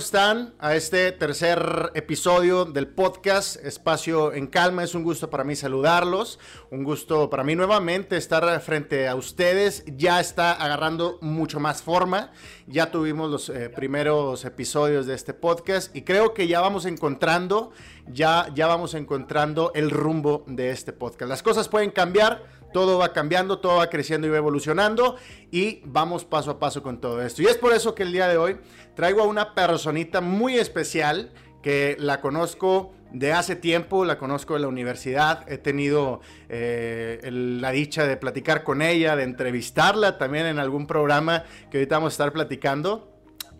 ¿cómo están? A este tercer episodio del podcast Espacio en Calma. Es un gusto para mí saludarlos, un gusto para mí nuevamente estar frente a ustedes. Ya está agarrando mucho más forma. Ya tuvimos los eh, primeros episodios de este podcast y creo que ya vamos encontrando, ya, ya vamos encontrando el rumbo de este podcast. Las cosas pueden cambiar todo va cambiando, todo va creciendo y va evolucionando y vamos paso a paso con todo esto. Y es por eso que el día de hoy traigo a una personita muy especial que la conozco de hace tiempo, la conozco de la universidad, he tenido eh, la dicha de platicar con ella, de entrevistarla también en algún programa que ahorita vamos a estar platicando.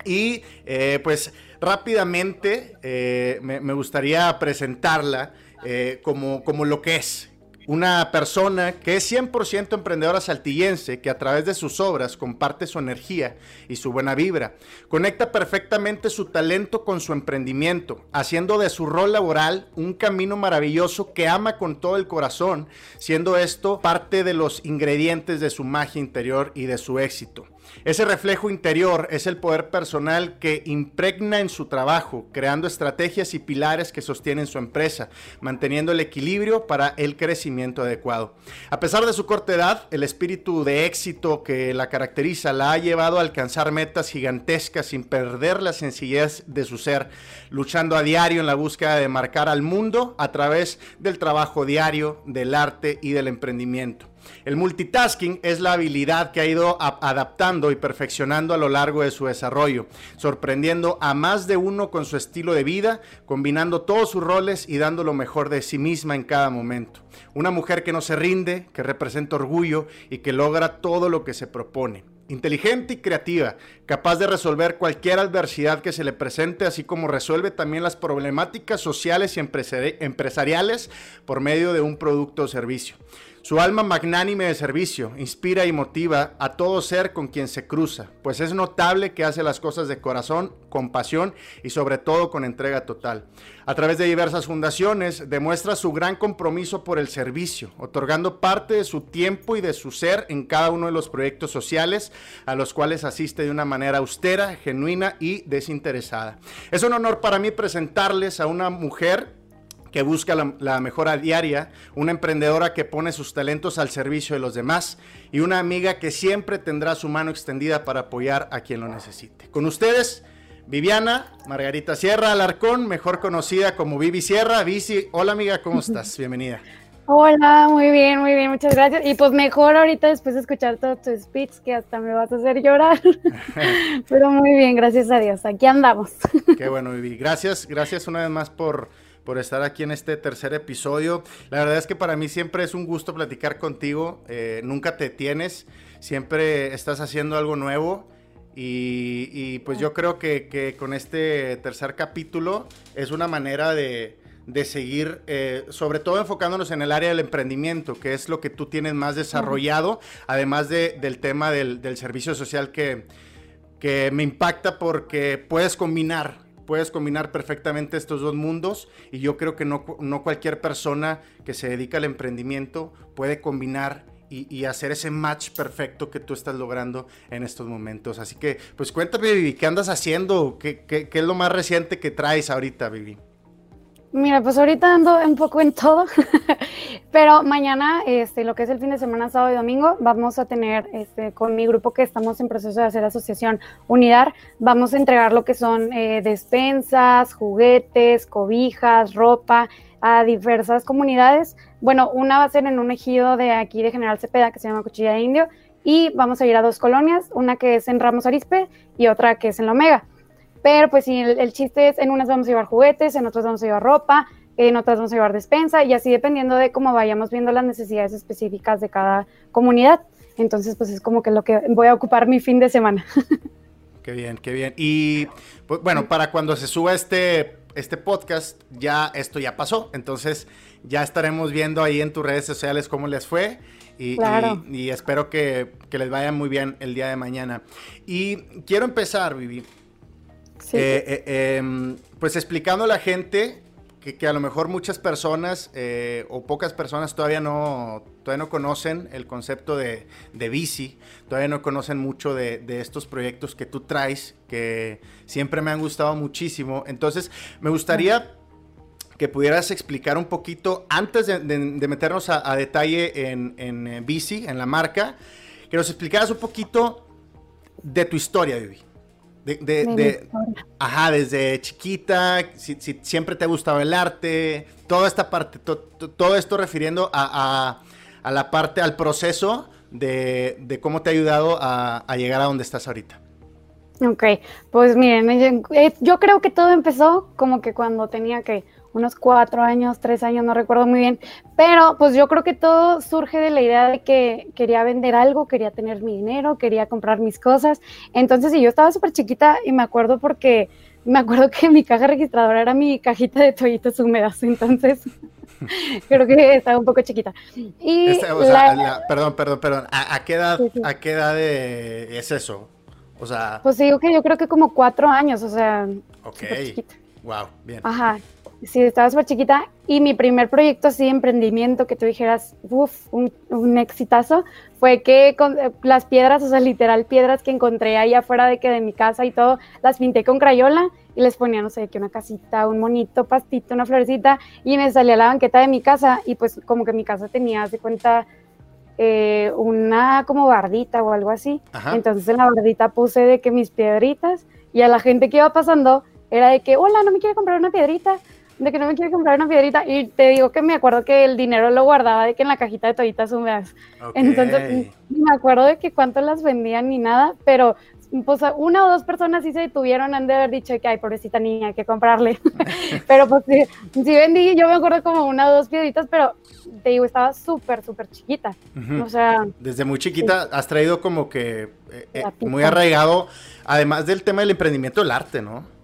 Y eh, pues rápidamente eh, me, me, gustaría presentarla como, como lo que es, una persona que es 100% emprendedora saltillense, que a través de sus obras comparte su energía y su buena vibra. Conecta perfectamente su talento con su emprendimiento, haciendo de su rol laboral un camino maravilloso que ama con todo el corazón, siendo esto parte de los ingredientes de su magia interior y de su éxito. Ese reflejo interior es el poder personal que impregna en su trabajo, creando estrategias y pilares que sostienen su empresa, manteniendo el equilibrio para el crecimiento adecuado. A pesar de su corta edad, el espíritu de éxito que la caracteriza la ha llevado a alcanzar metas gigantescas sin perder la sencillez de su ser, luchando a diario en la búsqueda de marcar al mundo a través del trabajo diario, del arte y del emprendimiento. El multitasking es la habilidad que ha ido adaptando y perfeccionando a lo largo de su desarrollo, sorprendiendo a más de uno con su estilo de vida, combinando todos sus roles y dando lo mejor de sí misma en cada momento. Una mujer que no se rinde, que representa orgullo y que logra todo lo que se propone inteligente y creativa, capaz de resolver cualquier adversidad que se le presente, así como resuelve también las problemáticas sociales y empresariales por medio de un producto o servicio. Su alma magnánime de servicio inspira y motiva a todo ser con quien se cruza, pues es notable que hace las cosas de corazón, con pasión y sobre todo con entrega total. A través de diversas fundaciones demuestra su gran compromiso por el servicio, otorgando parte de su tiempo y de su ser en cada uno de los proyectos sociales a los cuales asiste de una manera austera, genuina y desinteresada. Es un honor para mí presentarles a una mujer que busca la, mejora diaria, una emprendedora que pone sus talentos al servicio de los demás y una amiga que siempre tendrá su mano extendida para apoyar a quien lo necesite. Con ustedes, Viviana Margarita Sierra Alarcón, mejor conocida como Vivi Sierra. Vici, hola amiga, ¿cómo estás? Bienvenida. Hola, muy bien, muy bien, muchas gracias. Y pues mejor ahorita después de escuchar todo tu speech, que hasta me vas a hacer llorar. Pero muy bien, gracias a Dios, aquí andamos. Qué bueno, Vivi. Gracias, gracias una vez más por por estar aquí en este tercer episodio. La verdad es que para mí siempre es un gusto platicar contigo. Eh, nunca te tienes, siempre estás haciendo algo nuevo. Y, pues yo creo que, con este tercer capítulo es una manera de, seguir, eh, sobre todo enfocándonos en el área del emprendimiento, que es lo que tú tienes más desarrollado, además del tema del, servicio social que, que me impacta porque puedes combinar puedes combinar perfectamente estos dos mundos y yo creo que no, cualquier persona que se dedica al emprendimiento puede combinar y, hacer ese match perfecto que tú estás logrando en estos momentos. Así que, pues cuéntame, Vivi, ¿qué andas haciendo? ¿Qué, qué, qué es lo más reciente que traes ahorita, Vivi? Mira, pues ahorita ando un poco en todo, pero mañana, este, lo que es el fin de semana, sábado y domingo, vamos a tener este, con mi grupo que estamos en proceso de hacer asociación Unidad, vamos a entregar lo que son eh, despensas, juguetes, cobijas, ropa a diversas comunidades. Bueno, una va a ser en un ejido de aquí de General Cepeda que se llama Cuchilla de Indio y vamos a ir a dos colonias, una que es en Ramos Arispe y otra que es en La Omega. Pero pues sí, el, chiste es, en unas vamos a llevar juguetes, en otras vamos a llevar ropa, en otras vamos a llevar despensa y así dependiendo de cómo vayamos viendo las necesidades específicas de cada comunidad. Entonces, pues es como que lo que voy a ocupar mi fin de semana. Qué bien, qué bien. Y pues, bueno, para cuando se suba este, este podcast, ya esto ya pasó. Entonces, ya estaremos viendo ahí en tus redes sociales cómo les fue. Y, y, espero que, que, les vaya muy bien el día de mañana. Y quiero empezar, Vivi, eh, eh, em, pues explicando a la gente que, a lo mejor muchas personas eh, o pocas personas todavía no, todavía no conocen el concepto de, de bici, todavía no conocen mucho de, de, estos proyectos que tú traes, que siempre me han gustado muchísimo. Entonces, me gustaría que pudieras explicar un poquito, antes de, meternos a, detalle en, en, bici, en la marca, que nos explicaras un poquito de tu historia, Vivi. De, de, ajá, desde chiquita, si, siempre te ha gustado el arte, toda esta parte, todo esto refiriendo a, a, la parte, al proceso de, cómo te ha ayudado a, llegar a donde estás ahorita. Ok, pues miren, eh, yo creo que todo empezó como que cuando tenía que unos cuatro años, tres años, no recuerdo muy bien, pero pues yo creo que todo surge de la idea de que quería vender algo, quería tener mi dinero, quería comprar mis cosas. Entonces, yo estaba súper chiquita y me acuerdo porque me acuerdo que mi caja registradora era mi cajita de toallitas húmedas, entonces creo que estaba un poco chiquita. Y este, perdón, perdón, perdón, ¿a, qué edad, ¿a qué edad es eso? O sea... Pues digo que yo creo que como cuatro años, o sea, ok. Wow, bien. Ajá. Sí, estaba súper chiquita y mi primer proyecto así de emprendimiento que tú dijeras, uff, un, un, exitazo, fue que con eh, las piedras, o sea, literal piedras que encontré ahí afuera de que de mi casa y todo, las pinté con crayola y les ponía, no sé, que una casita, un monito, pastito, una florecita y me salía la banqueta de mi casa y pues como que mi casa tenía, de cuenta, eh, una como bardita o algo así. Entonces en la bardita puse de que mis piedritas y a la gente que iba pasando era de que, hola, no me quiere comprar una piedrita de que no me quiere comprar una piedrita y te digo que me acuerdo que el dinero lo guardaba de que en la cajita de toallitas húmedas. Entonces, me acuerdo de que cuánto las vendían ni nada, pero pues una o dos personas sí se detuvieron, han de haber dicho que, ay, pobrecita niña, hay que comprarle. pero pues sí, sí, vendí, yo me acuerdo como una o dos piedritas, pero te digo, estaba súper, súper chiquita. O sea... Desde muy chiquita has traído como que eh, eh, muy arraigado, además del tema del emprendimiento, el arte, ¿no?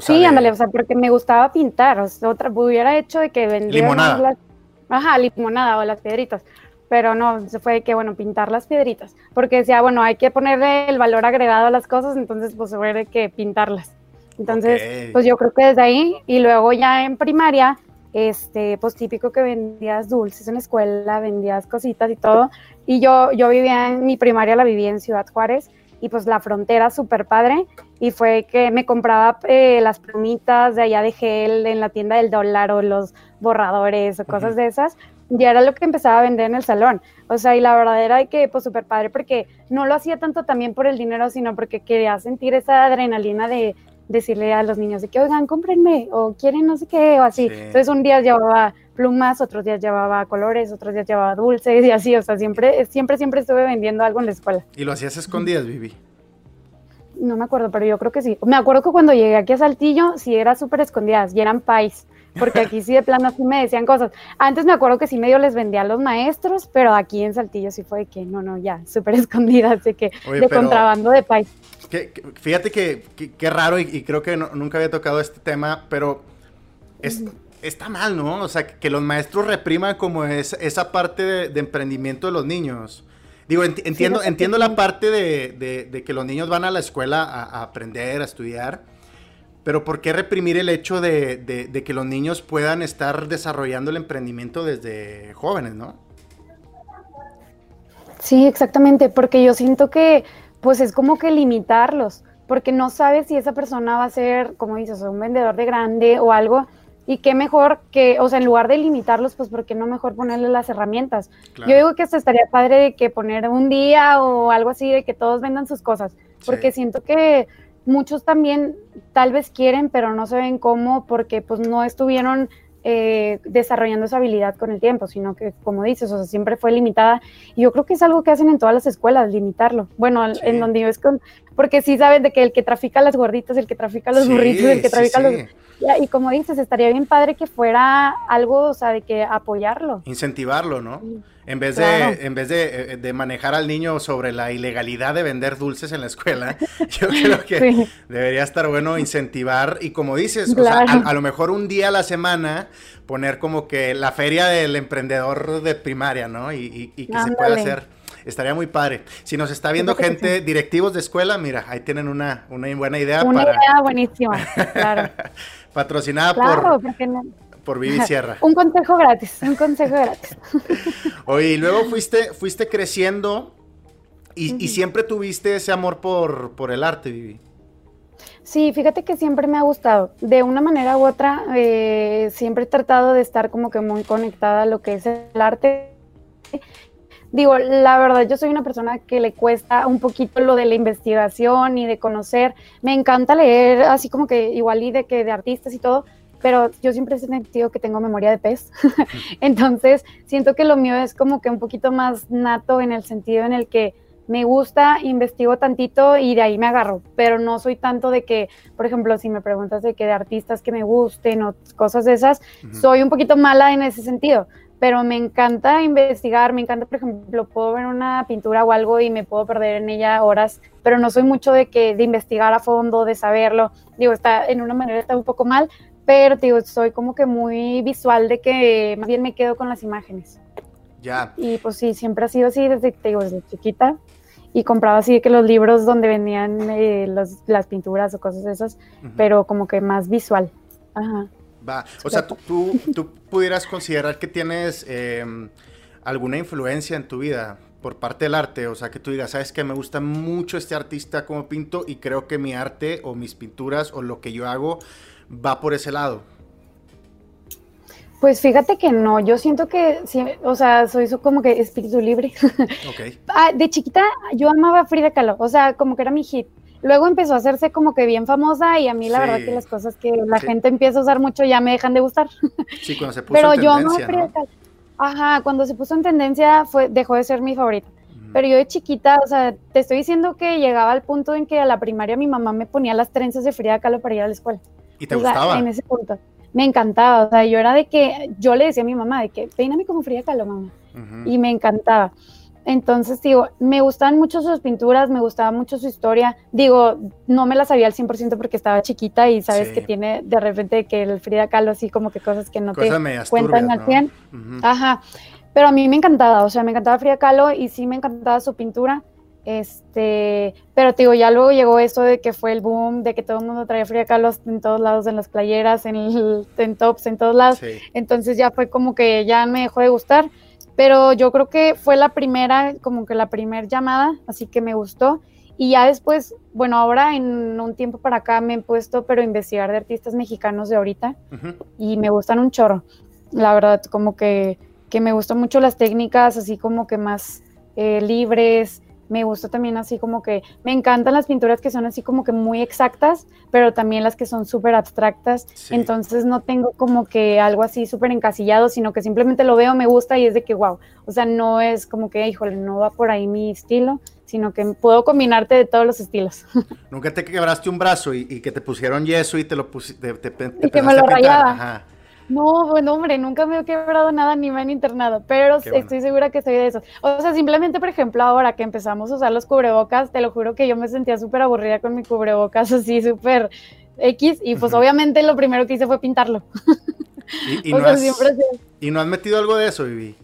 Sí, ándale, o sea, porque me gustaba pintar, o sea, otra, hubiera hecho de que vendiera limonada. Las, ajá, limonada o las piedritas, pero no, se fue de que, bueno, pintar las piedritas, porque decía, bueno, hay que ponerle el valor agregado a las cosas, entonces pues fue de que pintarlas. Entonces, pues yo creo que desde ahí, y luego ya en primaria, este, pues típico que vendías dulces en la escuela, vendías cositas y todo, y yo, yo vivía en mi primaria, la vivía en Ciudad Juárez, y pues la frontera súper padre y fue que me compraba eh, las plumitas de allá de gel en la tienda del dólar o los borradores o cosas de esas y era lo que empezaba a vender en el salón. O sea, y la verdad era que pues súper padre porque no lo hacía tanto también por el dinero, sino porque quería sentir esa adrenalina de decirle a los niños de que, oigan, cómprenme o quieren no sé qué o así. Entonces un día llevaba plumas, otros días llevaba colores, otros días llevaba dulces y así, o sea, siempre, siempre, siempre estuve vendiendo algo en la escuela. ¿Y lo hacías escondidas, Vivi? No me acuerdo, pero yo creo que sí. Me acuerdo que cuando llegué aquí a Saltillo, sí era súper escondidas y eran pais, porque aquí sí de plano así me decían cosas. Antes me acuerdo que sí medio les vendía a los maestros, pero aquí en Saltillo sí fue de que no, no, ya, súper escondidas, de que de contrabando de pais. fíjate que, qué raro y, creo que nunca había tocado este tema, pero es, está mal, ¿no? O sea, que los maestros repriman como es, esa parte de, emprendimiento de los niños. Digo, entiendo, entiendo la parte de, que los niños van a la escuela a, aprender, a estudiar, pero ¿por qué reprimir el hecho de, que los niños puedan estar desarrollando el emprendimiento desde jóvenes, no? Sí, exactamente, porque yo siento que pues es como que limitarlos, porque no sabes si esa persona va a ser, como dices, un vendedor de grande o algo, y qué mejor que, o sea, en lugar de limitarlos, pues, ¿por qué no mejor ponerle las herramientas? Yo digo que esto estaría padre de que poner un día o algo así, de que todos vendan sus cosas, porque siento que muchos también tal vez quieren, pero no saben cómo, porque pues no estuvieron eh, desarrollando esa habilidad con el tiempo, sino que, como dices, o sea, siempre fue limitada. Y yo creo que es algo que hacen en todas las escuelas, limitarlo. Bueno, en donde yo es con, porque sí saben de que el que trafica las gorditas, el que trafica los burritos, el que trafica los y como dices, estaría bien padre que fuera algo, o sea, de que apoyarlo. Incentivarlo, ¿no? En vez, de, en vez de, de, manejar al niño sobre la ilegalidad de vender dulces en la escuela, yo creo que debería estar bueno incentivar y como dices, o sea, a, lo mejor un día a la semana poner como que la feria del emprendedor de primaria, ¿no? Y, y, que se pueda hacer. Estaría muy padre. Si nos está viendo gente, directivos de escuela, mira, ahí tienen una, una buena idea. Una idea buenísima, claro. patrocinada por, Por Vivi Sierra. un consejo gratis, un consejo gratis. Oye, y luego fuiste, fuiste creciendo y, siempre tuviste ese amor por, por el arte, Vivi. Sí, fíjate que siempre me ha gustado. De una manera u otra, eh, siempre he tratado de estar como que muy conectada a lo que es el arte. Digo, la verdad, yo soy una persona que le cuesta un poquito lo de la investigación y de conocer. Me encanta leer, así como que igual y de que de artistas y todo, pero yo siempre he sentido que tengo memoria de pez. Entonces, siento que lo mío es como que un poquito más nato en el sentido en el que me gusta, investigo tantito y de ahí me agarro, pero no soy tanto de que, por ejemplo, si me preguntas de que de artistas que me gusten o cosas de esas, soy un poquito mala en ese sentido, pero me encanta investigar, me encanta, por ejemplo, puedo ver una pintura o algo y me puedo perder en ella horas, pero no soy mucho de que de investigar a fondo, de saberlo. Digo, está en una manera está un poco mal, pero digo, soy como que muy visual de que más bien me quedo con las imágenes. Ya. Y pues sí, siempre ha sido así desde, digo, desde chiquita y compraba así que los libros donde venían eh, las pinturas o cosas esas, pero como que más visual. Ajá. Va, o sea, tú, tú, pudieras considerar que tienes em, alguna influencia en tu vida por parte del arte, o sea, que tú digas, sabes que me gusta mucho este artista como pinto y creo que mi arte o mis pinturas o lo que yo hago va por ese lado. Pues fíjate que no, yo siento que, o sea, soy como que espíritu libre. Okay. Ah, de chiquita yo amaba Frida Kahlo, o sea, como que era mi hit. Luego empezó a hacerse como que bien famosa y a mí la verdad que las cosas que la gente empieza a usar mucho ya me dejan de gustar. Sí, cuando se puso Pero en tendencia, yo amaba Frida Kahlo. Ajá, cuando se puso en tendencia fue, dejó de ser mi favorita. Pero yo de chiquita, o sea, te estoy diciendo que llegaba al punto en que a la primaria mi mamá me ponía las trenzas de Frida Kahlo para ir a la escuela. ¿Y te gustaba? en ese punto me encantaba, o sea, yo era de que, yo le decía a mi mamá de que peíname como Frida Kahlo, mamá, y me encantaba. Entonces, digo, me gustaban mucho sus pinturas, me gustaba mucho su historia. Digo, no me la sabía al 100% porque estaba chiquita y sabes que tiene de repente que el Frida Kahlo así como que cosas que no te cuentan al 100. Ajá. Pero a mí me encantaba, o sea, me encantaba Frida Kahlo y sí me encantaba su pintura. Este, pero te digo, ya luego llegó eso de que fue el boom, de que todo el mundo traía Frida Kahlo en todos lados, en las playeras, en, el, en tops, en todos lados. Entonces ya fue como que ya me dejó de gustar. Pero yo creo que fue la primera, como que la primera llamada, así que me gustó. Y ya después, bueno, ahora en un tiempo para acá me he puesto, pero a investigar de artistas mexicanos de ahorita y me gustan un chorro. La verdad, como que, que me gustan mucho las técnicas, así como que más eh, libres, me gusta también así como que, me encantan las pinturas que son así como que muy exactas, pero también las que son súper abstractas. Entonces no tengo como que algo así súper encasillado, sino que simplemente lo veo, me gusta y es de que, wow. O sea, no es como que, híjole, no va por ahí mi estilo, sino que puedo combinarte de todos los estilos. Nunca te quebraste un brazo y, que te pusieron yeso y te lo pusiste. y que me lo rayaba. No, bueno, hombre, nunca me he quebrado nada ni me han internado, pero estoy segura que soy de eso. O sea, simplemente, por ejemplo, ahora que empezamos a usar los cubrebocas, te lo juro que yo me sentía súper aburrida con mi cubrebocas así, súper X, y pues obviamente lo primero que hice fue pintarlo. ¿Y, no, has, ¿Y no has metido algo de eso, Vivi?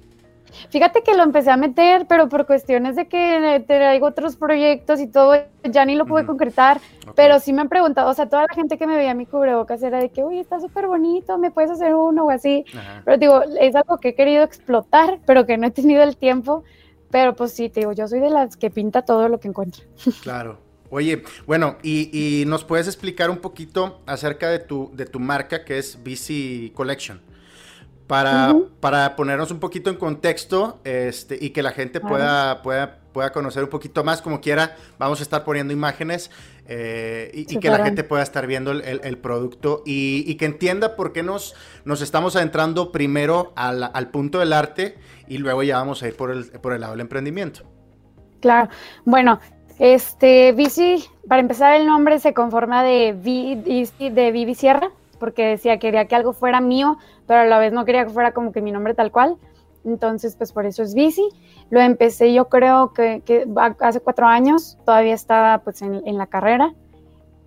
Fíjate que lo empecé a meter, pero por cuestiones de que traigo otros proyectos y todo, ya ni lo pude concretar. Pero sí me han preguntado, o sea, toda la gente que me veía mi cubrebocas era de que, uy, está súper bonito, me puedes hacer uno o así. Pero digo, es algo que he querido explotar, pero que no he tenido el tiempo. Pero pues sí, te digo, yo soy de las que pinta todo lo que encuentra. Claro. Oye, bueno, y, nos puedes explicar un poquito acerca de tu, de tu marca que es BC Collection para, para ponernos un poquito en contexto este, y que la gente pueda, pueda, pueda conocer un poquito más, como quiera, vamos a estar poniendo imágenes eh, y, que la gente pueda estar viendo el, producto y, que entienda por qué nos, nos estamos adentrando primero al, al, punto del arte y luego ya vamos a ir por el, por el lado del emprendimiento. Claro, bueno, este, Bici, para empezar el nombre se conforma de, de Vivi Sierra, porque decía, quería que algo fuera mío, pero a la vez no quería que fuera como que mi nombre tal cual. Entonces, pues por eso es bici. Lo empecé yo creo que, hace cuatro años, todavía estaba pues en, la carrera.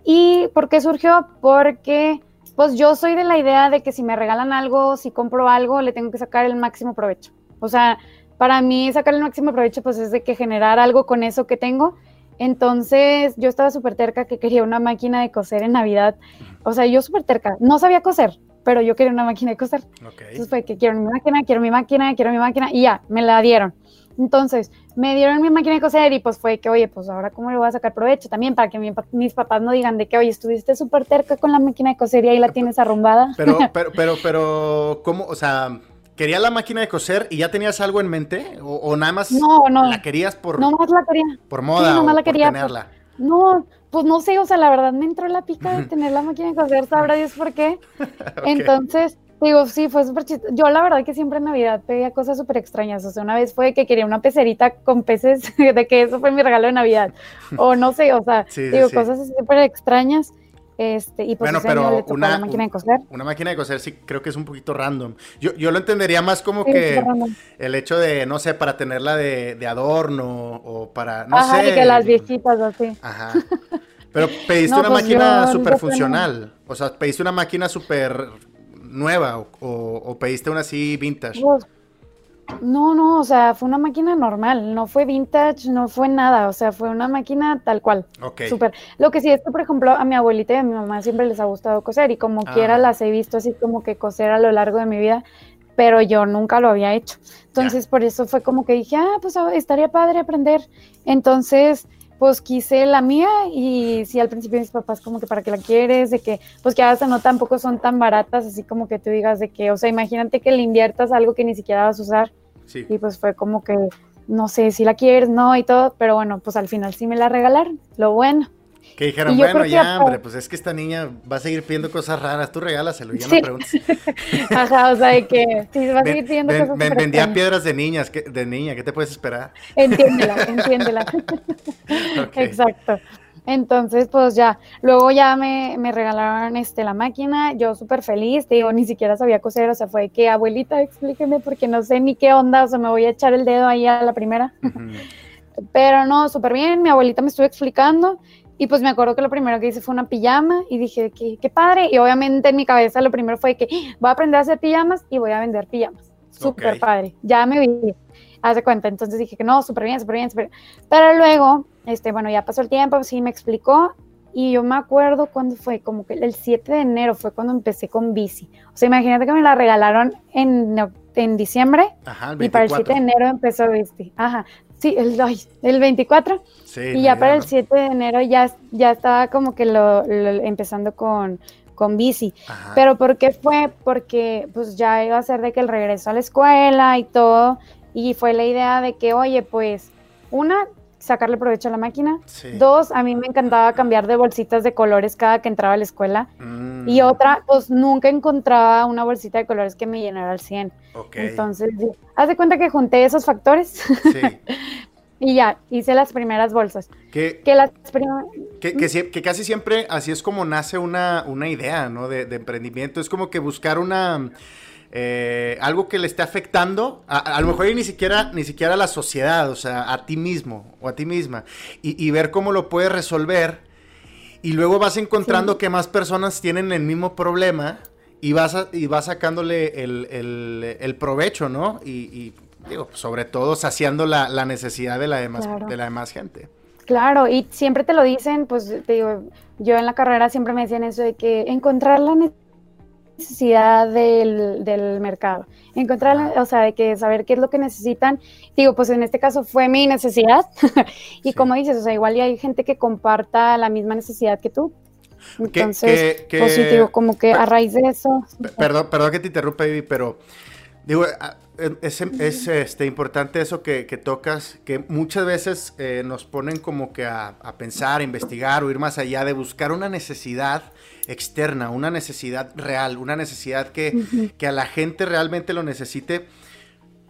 ¿Y por qué surgió? Porque pues yo soy de la idea de que si me regalan algo, si compro algo, le tengo que sacar el máximo provecho. O sea, para mí sacar el máximo provecho pues es de que generar algo con eso que tengo entonces yo estaba súper terca que quería una máquina de coser en Navidad. O sea, yo súper terca. No sabía coser, pero yo quería una máquina de coser. Entonces fue que quiero mi máquina, quiero mi máquina, quiero mi máquina, y ya, me la dieron. Entonces, me dieron mi máquina de coser y pues fue que, oye, pues ahora cómo le voy a sacar provecho también para que mis papás no digan de que, oye, estuviste súper terca con la máquina de coser y ahí la tienes arrumbada. Pero, pero, pero, pero, ¿cómo? O sea, ¿quería la máquina de coser y ya tenías algo en mente? ¿O, nada más no, no, la querías por, no más la quería. por moda o la quería por tenerla? no, pues no sé, o sea, la verdad me entró la pica de tener la máquina de coser, sabrá Dios por qué. Entonces, digo, sí, fue súper chistoso. Yo la verdad que siempre en Navidad pedía cosas súper extrañas. O sea, una vez fue que quería una pecerita con peces, de que eso fue mi regalo de Navidad. O no sé, o sea, digo, cosas súper extrañas. Este, y pues bueno, pero una, máquina de coser. Una máquina de coser sí creo que es un poquito random. Yo, yo lo entendería más como que el hecho de, no sé, para tenerla de, de adorno o para, no Ajá, sé. Y que las viejitas así. Ajá. Pero pediste una pues máquina súper funcional. O sea, pediste una máquina súper nueva o, o, pediste una así vintage. Pues, no, no, o sea, fue una máquina normal, no fue vintage, no fue nada, o sea, fue una máquina tal cual. Ok. Súper. Lo que sí es que, por ejemplo, a mi abuelita y a mi mamá siempre les ha gustado coser y como quiera ah. las he visto así como que coser a lo largo de mi vida, pero yo nunca lo había hecho. Entonces, por eso fue como que dije, ah, pues estaría padre aprender. Entonces, pues quise la mía y sí al principio mis papás como que para qué la quieres, de que pues que hasta no tampoco son tan baratas, así como que tú digas de que, o sea, imagínate que le inviertas algo que ni siquiera vas a usar. Y pues fue como que, no sé si la quieres, no, y todo, pero bueno, pues al final sí me la regalaron, lo bueno. Que dijeron, bueno, ya, hombre, pues es que esta niña va a seguir pidiendo cosas raras, tú regálaselo, ya no preguntes. Ajá, o sea, de que sí, va a seguir pidiendo cosas raras. vendía piedras de niñas, de niña, ¿qué te puedes esperar? Entiéndela, entiéndela. Exacto. Entonces, pues ya, luego ya me, me regalaron este, la máquina, yo súper feliz, te digo, ni siquiera sabía coser, o sea, fue que abuelita, explíqueme porque no sé ni qué onda, o sea, me voy a echar el dedo ahí a la primera. Pero no, súper bien, mi abuelita me estuvo explicando y pues me acuerdo que lo primero que hice fue una pijama y dije, qué, qué padre. Y obviamente en mi cabeza lo primero fue que voy a aprender a hacer pijamas y voy a vender pijamas. Súper padre. Ya me vi. Hace cuenta. Entonces dije que no, súper bien, súper bien, súper bien. Pero luego, este, bueno, ya pasó el tiempo, sí me explicó. Y yo me acuerdo cuando fue, como que el 7 de enero fue cuando empecé con bici. O sea, imagínate que me la regalaron en, en diciembre. Ajá, y para el 7 de enero empezó bici. Ajá. Sí, el, el 24. Sí, y ya para el 7 de enero ya, ya estaba como que lo, empezando con, con bici. Pero ¿por qué fue? Porque pues ya iba a ser de que el regreso a la escuela y todo. Y fue la idea de que, oye, pues, una, sacarle provecho a la máquina. Dos, a mí me encantaba cambiar de bolsitas de colores cada que entraba a la escuela. Mm. Y otra, pues nunca encontraba una bolsita de colores que me llenara al 100. Entonces, haz de cuenta que junté esos factores. Sí. y ya, hice las primeras bolsas. Que, que, las que, que, casi siempre así es como nace una, una idea, ¿no? De, de emprendimiento. Es como que buscar una eh, algo que le esté afectando, a, lo mejor ni siquiera, ni siquiera a la sociedad, o sea, a ti mismo o a ti misma, y, ver cómo lo puedes resolver, y luego vas encontrando que más personas tienen el mismo problema, y vas, y vas sacándole el, provecho, ¿no? Y, digo, sobre todo saciando la, necesidad de la, demás, de la demás gente. Claro, y siempre te lo dicen, pues te digo, yo en la carrera siempre me decían eso de que encontrar la necesidad necesidad del, del, mercado. Encontrar, o sea, de que saber qué es lo que necesitan. Digo, pues en este caso fue mi necesidad. y como dices, o sea, igual hay gente que comparta la misma necesidad que tú. Entonces, positivo, pues como que a raíz de eso. Perdón, perdón que te interrumpa, pero digo, es, es este, importante eso que, que, tocas, que muchas veces eh, nos ponen como que a, a, pensar, a investigar o ir más allá de buscar una necesidad externa, una necesidad real, una necesidad que, que a la gente realmente lo necesite.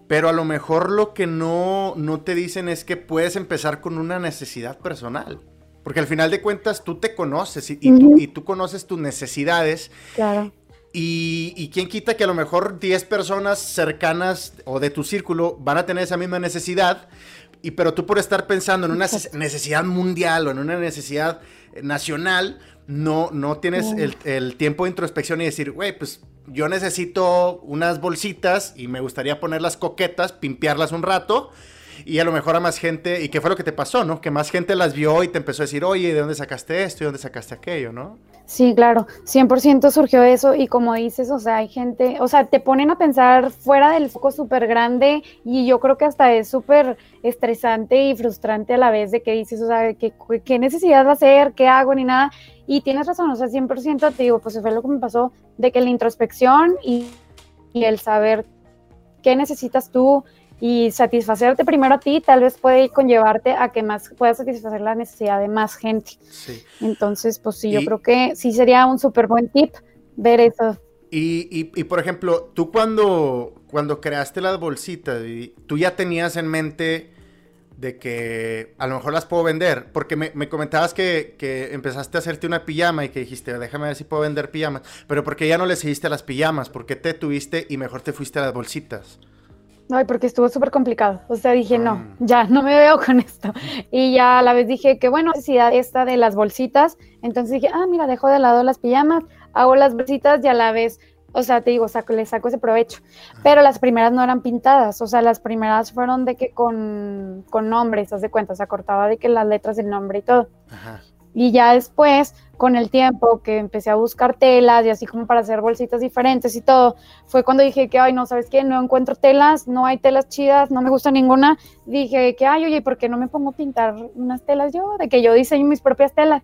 Pero a lo mejor lo que no, no te dicen es que puedes empezar con una necesidad personal. Porque al final de cuentas tú te conoces y, tú, y tú, conoces tus necesidades. Claro. Y, y, quién quita que a lo mejor 10 personas cercanas o de tu círculo van a tener esa misma necesidad. Y pero tú por estar pensando en una necesidad mundial o en una necesidad nacional, no, no tienes el, tiempo de introspección y decir, güey, pues yo necesito unas bolsitas y me gustaría ponerlas coquetas, pimpearlas un rato. Y a lo mejor a más gente, ¿y qué fue lo que te pasó, no? Que más gente las vio y te empezó a decir, oye, ¿de dónde sacaste esto y dónde sacaste aquello, no? Sí, claro, 100% surgió eso y como dices, o sea, hay gente, o sea, te ponen a pensar fuera del foco súper grande y yo creo que hasta es súper estresante y frustrante a la vez de que dices, o sea, ¿qué, qué necesidad de hacer? ¿Qué hago? Ni nada. Y tienes razón, o sea, 100% te digo, pues fue lo que me pasó, de que la introspección y, y el saber qué necesitas tú, y satisfacerte primero a ti tal vez puede conllevarte a que más puedas satisfacer la necesidad de más gente. Sí. Entonces, pues sí, yo creo que sí sería un súper buen tip ver eso. Y, y, por ejemplo, tú cuando, cuando creaste las bolsitas, tú ya tenías en mente de que a lo mejor las puedo vender, porque me, me comentabas que, que, empezaste a hacerte una pijama y que dijiste, déjame ver si puedo vender pijamas, pero porque ya no le seguiste a las pijamas, porque te tuviste y mejor te fuiste a las bolsitas. Ay, porque estuvo súper complicado. O sea, dije, no, ah. ya no me veo con esto. Y ya a la vez dije que, bueno, necesidad esta de las bolsitas. Entonces dije, ah, mira, dejo de lado las pijamas, hago las bolsitas y a la vez, o sea, te digo, saco, le saco ese provecho. Pero las primeras no eran pintadas. O sea, las primeras fueron de que con, con nombres, haz de cuenta. O sea, cortaba de que las letras del nombre y todo. Ajá. Y ya después, con el tiempo que empecé a buscar telas y así como para hacer bolsitas diferentes y todo, fue cuando dije que, ay, no, ¿sabes qué? No encuentro telas, no hay telas chidas, no me gusta ninguna. Dije que, ay, oye, ¿por qué no me pongo a pintar unas telas yo? De que yo diseño mis propias telas.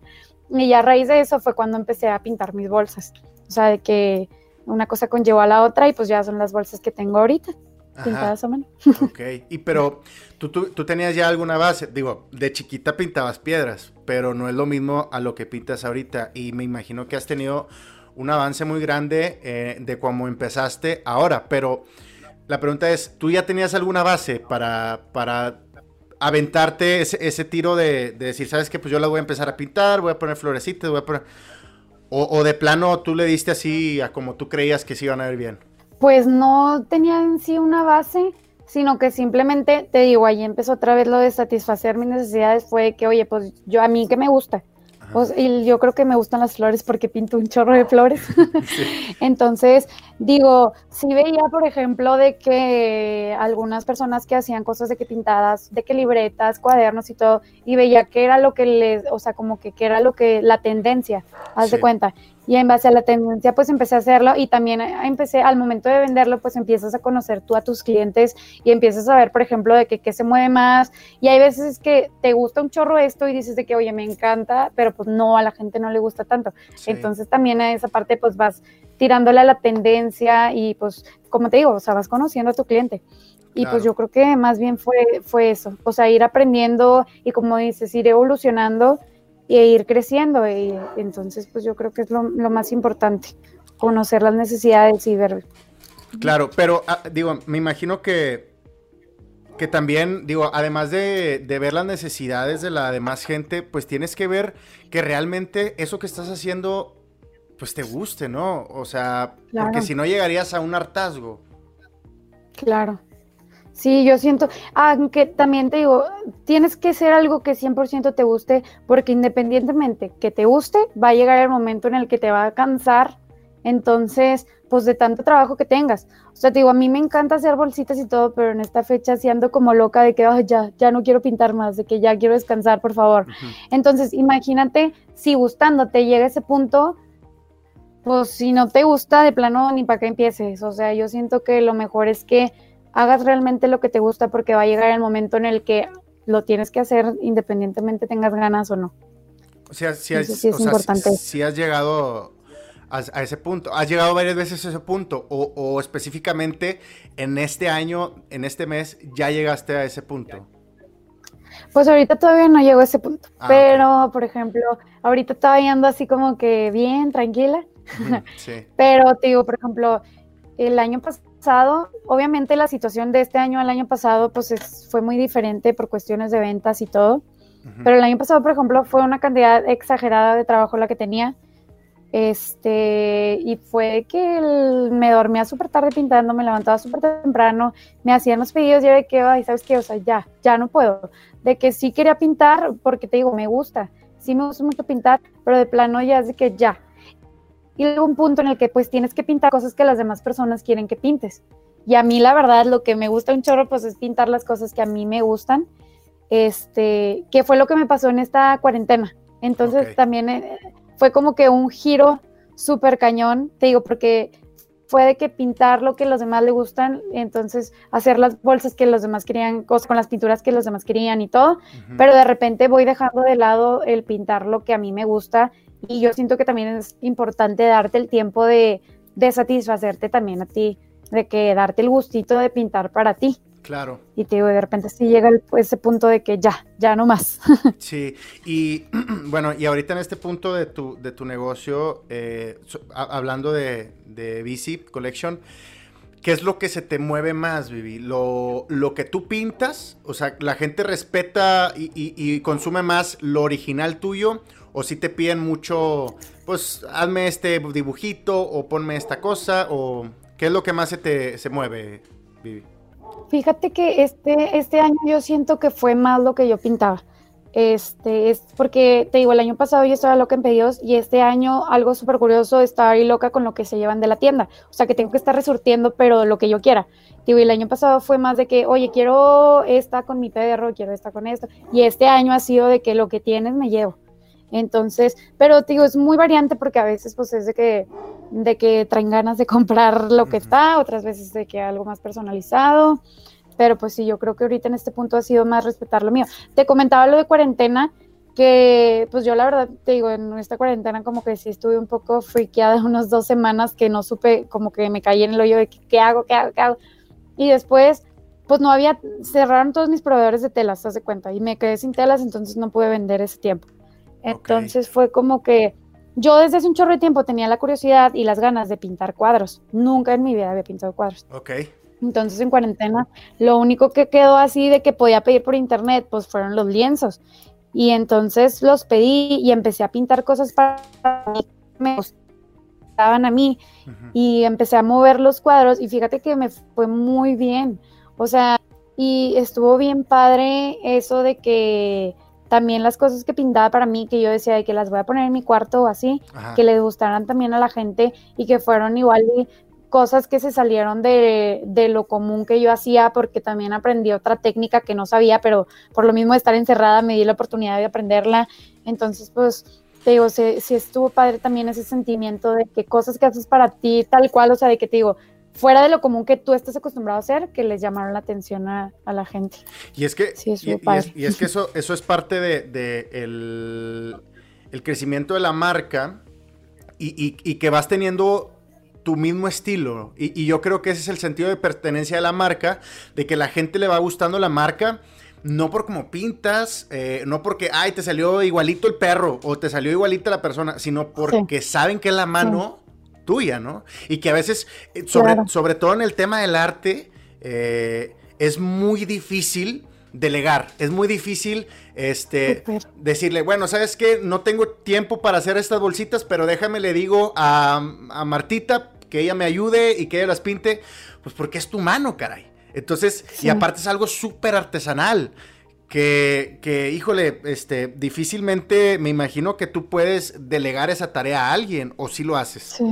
Y ya a raíz de eso fue cuando empecé a pintar mis bolsas. O sea, de que una cosa conllevó a la otra y pues ya son las bolsas que tengo ahorita pintadas a mano. Ok, y pero ¿tú, tú, tenías ya alguna base, digo, de chiquita pintabas piedras, pero no es lo mismo a lo que pintas ahorita. Y me imagino que has tenido un avance muy grande eh, de cómo empezaste ahora, pero la pregunta es, ¿tú ya tenías alguna base para, para aventarte ese, tiro de, decir, sabes que pues yo la voy a empezar a pintar, voy a poner florecitas, voy a poner... O, o de plano tú le diste así a como tú creías que se iban a ver bien pues no tenía en sí una base, sino que simplemente, te digo, ahí empezó otra vez lo de satisfacer mis necesidades, fue que, oye, pues yo a mí que me gusta, pues, y yo creo que me gustan las flores porque pinto un chorro de flores. Entonces, digo, si veía, por ejemplo, de que algunas personas que hacían cosas de que pintadas, de que libretas, cuadernos y todo, y veía que era lo que les, o sea, como que, que era lo que, la tendencia, haz de cuenta y en base a la tendencia pues empecé a hacerlo y también empecé al momento de venderlo pues empiezas a conocer tú a tus clientes y empiezas a ver por ejemplo de que qué se mueve más. Y hay veces que te gusta un chorro esto y dices de que oye me encanta pero pues no a la gente no le gusta tanto. Entonces también a esa parte pues vas tirándole a la tendencia y pues como te digo o sea vas conociendo a tu cliente. Y pues yo creo que más bien fue, fue eso, o sea, ir aprendiendo y como dices, ir evolucionando y ir creciendo. Y entonces, pues yo creo que es lo, más importante, conocer las necesidades y ver. Claro, pero ah, digo, me imagino que, que también, digo, además de, ver las necesidades de la demás gente, pues tienes que ver que realmente eso que estás haciendo, pues te guste, ¿no? O sea, porque si no llegarías a un hartazgo. Claro. Sí, yo siento, aunque también te digo, tienes que ser algo que 100% te guste, porque independientemente que te guste, va a llegar el momento en el que te va a cansar, entonces, pues de tanto trabajo que tengas. O sea, te digo, a mí me encanta hacer bolsitas y todo, pero en esta fecha sí ando como loca de que ya, ya no quiero pintar más, de que ya quiero descansar, por favor. Entonces, imagínate si gustándote llega ese punto, pues si no te gusta, de plano ni para qué empieces. O sea, yo siento que lo mejor es que hagas realmente lo que te gusta porque va a llegar el momento en el que lo tienes que hacer independientemente tengas ganas o no. O sea, si has, Si, has llegado a, ese punto, has llegado varias veces a ese punto o, específicamente en este año, en este mes, ya llegaste a ese punto. Pues ahorita todavía no llego a ese punto, ah, pero por ejemplo, ahorita estaba yendo así como que bien, tranquila. sí. pero te digo, por ejemplo, el año pasado obviamente la situación de este año al año pasado pues fue muy diferente por cuestiones de ventas y todo, pero el año pasado, por ejemplo, fue una cantidad exagerada de trabajo la que tenía. Este, y fue que me dormía súper tarde pintando, me levantaba súper temprano, me hacían los pedidos y de que, ay, ¿sabes qué? O sea, ya, ya no puedo. De que sí quería pintar, porque te digo, me gusta, sí me gusta mucho pintar, pero de plano ya es de que ya, y luego un punto en el que pues tienes que pintar cosas que las demás personas quieren que pintes. Y a mí la verdad lo que me gusta un chorro pues es pintar las cosas que a mí me gustan. Este, que fue lo que me pasó en esta cuarentena. Entonces también eh, fue como que un giro súper cañón, te digo, porque fue de que pintar lo que los demás le gustan, entonces hacer las bolsas que los demás querían, con las pinturas que los demás querían y todo, pero de repente voy dejando de lado el pintar lo que a mí me gusta y yo siento que también es importante darte el tiempo de, de satisfacerte también a ti, de que darte el gustito de pintar para ti. Claro. Y te digo, de repente sí llega ese punto de que ya, ya no más. sí, y bueno, y ahorita en este punto de tu, de tu negocio, eh, hablando de, de BC Collection, ¿qué es lo que se te mueve más, Vivi? ¿Lo, lo que tú pintas? O sea, ¿la gente respeta y, y, consume más lo original tuyo? ¿O si te piden mucho, pues hazme este dibujito o ponme esta cosa? ¿O qué es lo que más se te se mueve, Vivi? Fíjate que este, este año yo siento que fue más lo que yo pintaba. Este, es porque te digo, el año pasado yo estaba loca en pedidos y este año algo súper curioso, estaba ahí loca con lo que se llevan de la tienda. O sea, que tengo que estar resurtiendo, pero lo que yo quiera. Digo, el año pasado fue más de que, oye, quiero esta con mi perro, quiero esta con esto. Y este año ha sido de que lo que tienes me llevo. Entonces, pero digo, es muy variante porque a veces pues es de que, de que traen ganas de comprar lo que está, otras veces de que algo más personalizado, pero pues sí, yo creo que ahorita en este punto ha sido más respetar lo mío. Te comentaba lo de cuarentena, que pues yo la verdad te digo, en esta cuarentena como que sí estuve un poco friqueada unas dos semanas que no supe, como que me caí en el hoyo de qué hago, qué hago, qué hago. Y después pues no había, cerraron todos mis proveedores de telas, haz de cuenta, y me quedé sin telas, entonces no pude vender ese tiempo. Entonces fue como que yo desde hace un chorro de tiempo tenía la curiosidad y las ganas de pintar cuadros. Nunca en mi vida había pintado cuadros. Ok. Entonces en cuarentena lo único que quedó así de que podía pedir por internet pues fueron los lienzos. Y entonces los pedí y empecé a pintar cosas para mí me gustaban a mí y empecé a mover los cuadros y fíjate que me fue muy bien. O sea, y estuvo bien padre eso de que también las cosas que pintaba para mí, que yo decía de que las voy a poner en mi cuarto o así, que les gustaran también a la gente y que fueron igual cosas que se salieron de, de, lo común que yo hacía, porque también aprendí otra técnica que no sabía, pero por lo mismo de estar encerrada me di la oportunidad de aprenderla. Entonces, pues, te digo, sí, sí estuvo padre también ese sentimiento de que cosas que haces para ti, tal cual, o sea, de que te digo, fuera de lo común que tú estás acostumbrado a hacer, que les llamaron la atención a, la gente. Y es que, y, es, que eso, eso es parte de, el, crecimiento de la marca y, que vas teniendo tu mismo estilo. Y, yo creo que ese es el sentido de pertenencia de la marca, de que la gente le va gustando la marca. No por cómo pintas, eh, no porque, ay, te salió igualito el perro o te salió igualita la persona, sino porque saben que la mano tuya, ¿no? Y que a veces, eh, sobre, sobre todo en el tema del arte, eh, es muy difícil delegar, es muy difícil este, decirle, bueno, ¿sabes qué? No tengo tiempo para hacer estas bolsitas, pero déjame, le digo a, a Martita que ella me ayude y que ella las pinte, pues porque es tu mano, caray. Entonces, y aparte es algo súper artesanal que, que, híjole, este, difícilmente me imagino que tú puedes delegar esa tarea a alguien, o si lo haces. Sí,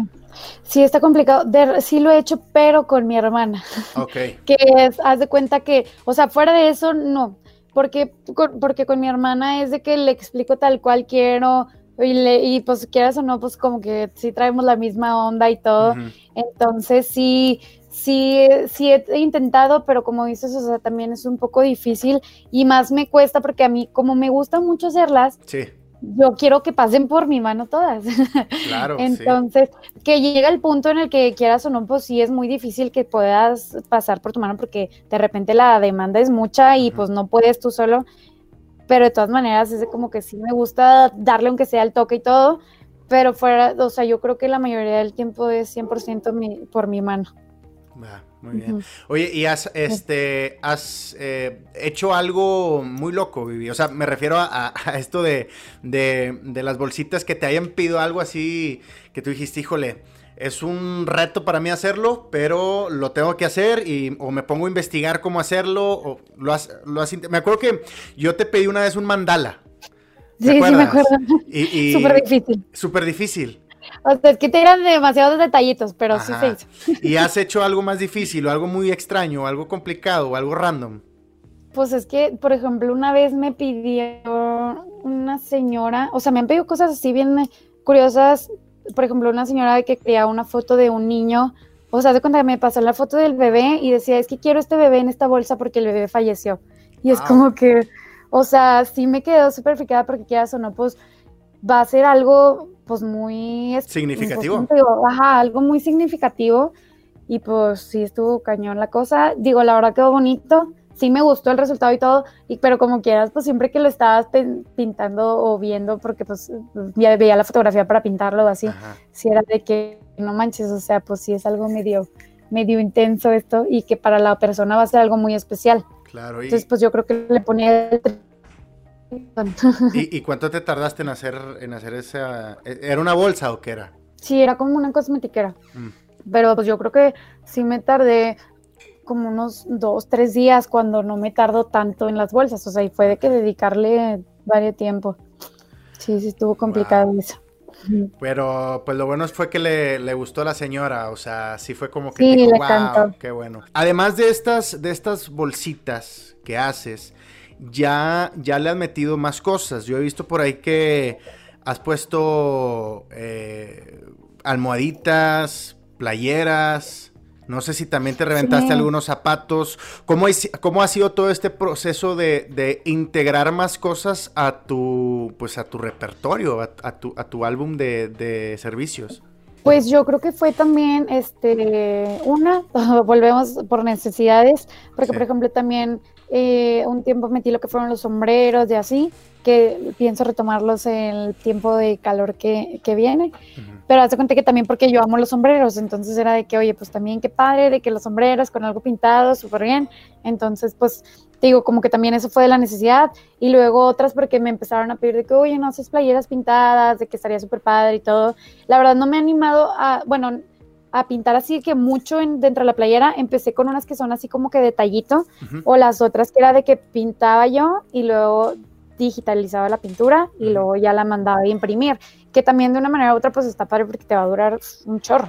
sí está complicado. sí lo he hecho, pero con mi hermana. Ok. que es, haz de cuenta que, o sea, fuera de eso, no. Porque, porque con mi hermana es de que le explico tal cual quiero, y, le, y pues quieras o no, pues como que sí traemos la misma onda y todo. Entonces sí, sí, sí he intentado, pero como dices, o sea, también es un poco difícil y más me cuesta porque a mí, como me gusta mucho hacerlas, yo quiero que pasen por mi mano todas. Claro. Entonces, que llega el punto en el que quieras o no, pues sí es muy difícil que puedas pasar por tu mano porque de repente la demanda es mucha y pues no puedes tú solo. Pero de todas maneras, es como que sí me gusta darle aunque sea el toque y todo, pero fuera, o sea, yo creo que la mayoría del tiempo es 100% por mi mano muy bien. Oye, ¿y has, este, has eh, hecho algo muy loco, Vivi? O sea, me refiero a, esto de, las bolsitas que te hayan pedido algo así que tú dijiste, híjole, es un reto para mí hacerlo, pero lo tengo que hacer y o me pongo a investigar cómo hacerlo o lo has, lo has me acuerdo que yo te pedí una vez un mandala. Sí, sí me acuerdo. Súper difícil. Súper difícil. O sea, es que te eran demasiados detallitos, pero sí se hizo. ¿Y has hecho algo más difícil o algo muy extraño, o algo complicado o algo random? Pues es que, por ejemplo, una vez me pidió una señora, o sea, me han pedido cosas así bien, curiosas, por ejemplo, una señora que quería una foto de un niño, o sea, de cuenta que me pasó la foto del bebé y decía, es que quiero este bebé en esta bolsa porque el bebé falleció. Y es como que, o sea, sí me quedó súper fijada porque quieras o no, pues va a ser algo pues muy significativo. Pues, ajá, algo muy significativo y pues sí estuvo cañón la cosa. Digo, la verdad quedó bonito. Sí me gustó el resultado y todo, y, pero como quieras, pues siempre que lo estabas pintando o viendo, porque pues ya veía la fotografía para pintarlo o así, si era de que no manches, o sea, pues sí es algo medio, medio intenso esto y que para la persona va a ser algo muy especial. Claro. Entonces, pues yo creo que le ponía ¿Y, cuánto te tardaste en hacer, en hacer esa... ¿Era una bolsa o qué era? Sí, era como una cosmetiquera. Mm. Pero pues yo creo que sí me tardé como unos dos, tres días cuando no me tardo tanto en las bolsas. O sea, y fue de que dedicarle varios tiempo. Sí, sí, estuvo complicado eso. Pero pues lo bueno fue que le, gustó a la señora, o sea, sí fue como que sí, le wow, qué bueno. Además de estas, de estas bolsitas que haces, ya, ya le has metido más cosas. Yo he visto por ahí que has puesto eh, almohaditas, playeras. No sé si también te reventaste algunos zapatos. ¿Cómo, ¿Cómo, ha sido todo este proceso de, integrar más cosas a tu, pues a tu repertorio, a, tu, a tu, álbum de, servicios? Pues yo creo que fue también, este, una, volvemos por necesidades, porque por ejemplo también eh, un tiempo metí lo que fueron los sombreros y así, que pienso retomarlos en el tiempo de calor que, que viene. Pero hace cuenta que también porque yo amo los sombreros, entonces era de que, oye, pues también qué padre, de que los sombreros con algo pintado, súper bien. Entonces, pues digo, como que también eso fue de la necesidad. Y luego otras porque me empezaron a pedir de que, oye, no haces playeras pintadas, de que estaría súper padre y todo. La verdad no me he animado a, bueno, a pintar así que mucho en, dentro de la playera. Empecé con unas que son así como que detallito, o las otras que era de que pintaba yo y luego digitalizaba la pintura y luego ya la mandaba a imprimir, que también de una manera u otra pues está padre porque te va a durar un chorro.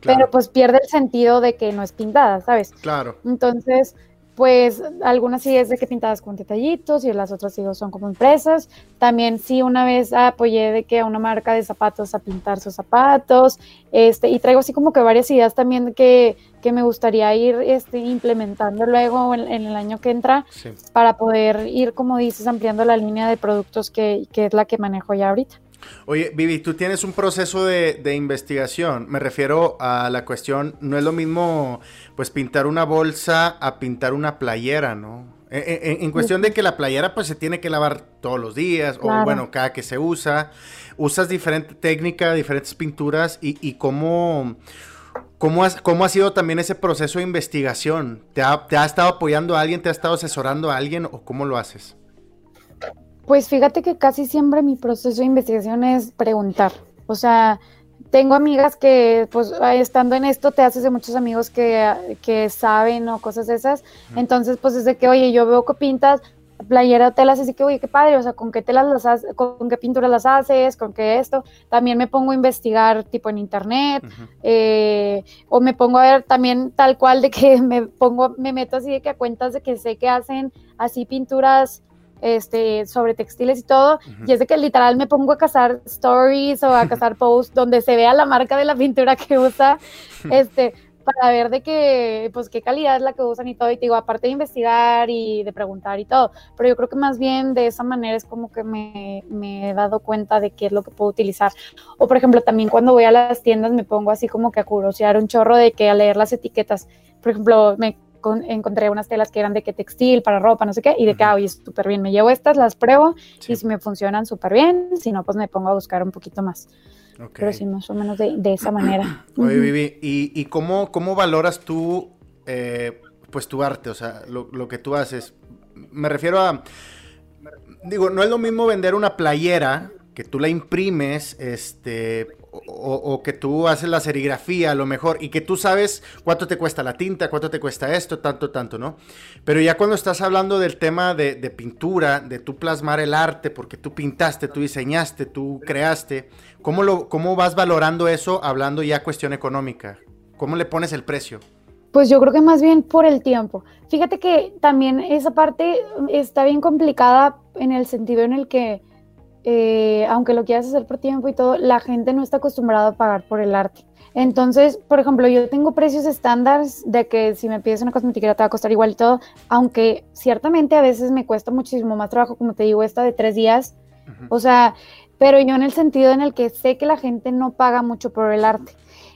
Pero pues pierde el sentido de que no es pintada, ¿sabes? Claro. Entonces, pues algunas sí es de que pintadas con detallitos y las otras sí son como impresas. También sí una vez apoyé de que a una marca de zapatos a pintar sus zapatos, este, y traigo así como que varias ideas también que, que me gustaría ir este, implementando luego en, el año que entra para poder ir, como dices, ampliando la línea de productos que, que es la que manejo ya ahorita. Oye, Vivi, tú tienes un proceso de, investigación. Me refiero a la cuestión, no es lo mismo pues pintar una bolsa a pintar una playera, ¿no? E, e, en, cuestión de que la playera pues se tiene que lavar todos los días o bueno, cada que se usa. Usas diferente técnica, diferentes pinturas y, cómo... ¿Cómo, ¿Cómo ha sido también ese proceso de investigación? ¿Te ha, ¿Te ha estado apoyando a alguien? ¿Te ha estado asesorando a alguien? ¿O cómo lo haces? Pues fíjate que casi siempre mi proceso de investigación es preguntar. O sea, tengo amigas que, pues, estando en esto, te haces de muchos amigos que, que saben o cosas esas. Entonces, pues, es de que, oye, yo veo que pintas playera o telas, así que, oye, qué padre, o sea, ¿con qué telas las haces, con qué pinturas las haces, con qué esto? También me pongo a investigar, tipo, en internet, eh, o me pongo a ver también tal cual de que me pongo, me meto así de que a cuentas de que sé que hacen así pinturas este, sobre textiles y todo, y es de que literal me pongo a cazar stories o a cazar posts donde se vea la marca de la pintura que usa, este, para ver de qué, pues qué calidad es la que usan y todo, y te digo, aparte de investigar y de preguntar y todo, pero yo creo que más bien de esa manera es como que me, me he dado cuenta de qué es lo que puedo utilizar. O por ejemplo, también cuando voy a las tiendas me pongo así como que a curosear un chorro de que a leer las etiquetas. Por ejemplo, me encontré unas telas que eran de que textil, para ropa, no sé qué, y de que, ah, oye, súper bien, me llevo estas, las pruebo, y si me funcionan súper bien, si no, pues me pongo a buscar un poquito más. Pero sí, más o menos de, esa manera. Oye, Vivi, ¿y, cómo, cómo valoras tú, eh, pues, tu arte, o sea, lo, lo que tú haces? Me refiero a, digo, no es lo mismo vender una playera que tú la imprimes, este, o, que tú haces la serigrafía lo mejor y que tú sabes cuánto te cuesta la tinta, cuánto te cuesta esto, tanto, tanto, ¿no? Pero ya cuando estás hablando del tema de, pintura, de tú plasmar el arte, porque tú pintaste, tú diseñaste, tú creaste, ¿cómo, lo, ¿cómo vas valorando eso hablando ya cuestión económica? ¿Cómo le pones el precio? Pues yo creo que más bien por el tiempo. Fíjate que también esa parte está bien complicada en el sentido en el que eh, aunque lo quieras hacer por tiempo y todo, la gente no está acostumbrada a pagar por el arte. Entonces, por ejemplo, yo tengo precios estándares de que si me pides una cosmetiquera te va a costar igual y todo, aunque ciertamente a veces me cuesta muchísimo más trabajo, como te digo, esta de tres días. O sea, pero yo en el sentido en el que sé que la gente no paga mucho por el arte.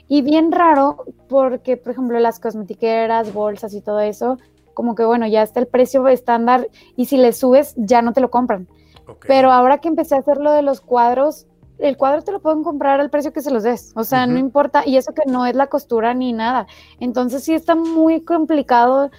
Y bien raro, porque, por ejemplo, las cosmetiqueras, bolsas y todo eso, como que bueno, ya está el precio estándar y si le subes ya no te lo compran. Pero ahora que empecé a hacer lo de los cuadros, el cuadro te lo pueden comprar al precio que se los des, o sea, no importa, y eso que no es la costura ni nada. Entonces sí está muy complicado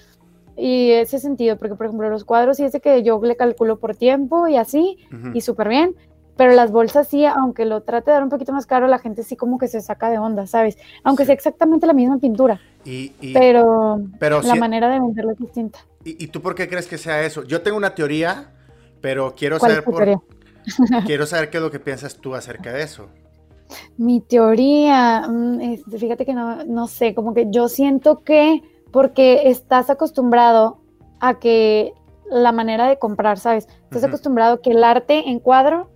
y ese sentido, porque por ejemplo los cuadros sí es que yo le calculo por tiempo y así, y súper bien, pero las bolsas sí, aunque lo trate de dar un poquito más caro, la gente sí como que se saca de onda, ¿sabes? Aunque sea exactamente la misma pintura. Y, pero, la manera de venderlo es distinta. ¿Y, tú por qué crees que sea eso? Yo tengo una teoría, pero quiero saber por, quiero saber qué es lo que piensas tú acerca de eso. Mi teoría, mm, este, fíjate que no, no sé, como que yo siento que porque estás acostumbrado a que la manera de comprar, ¿sabes? Estás acostumbrado a que el arte en cuadro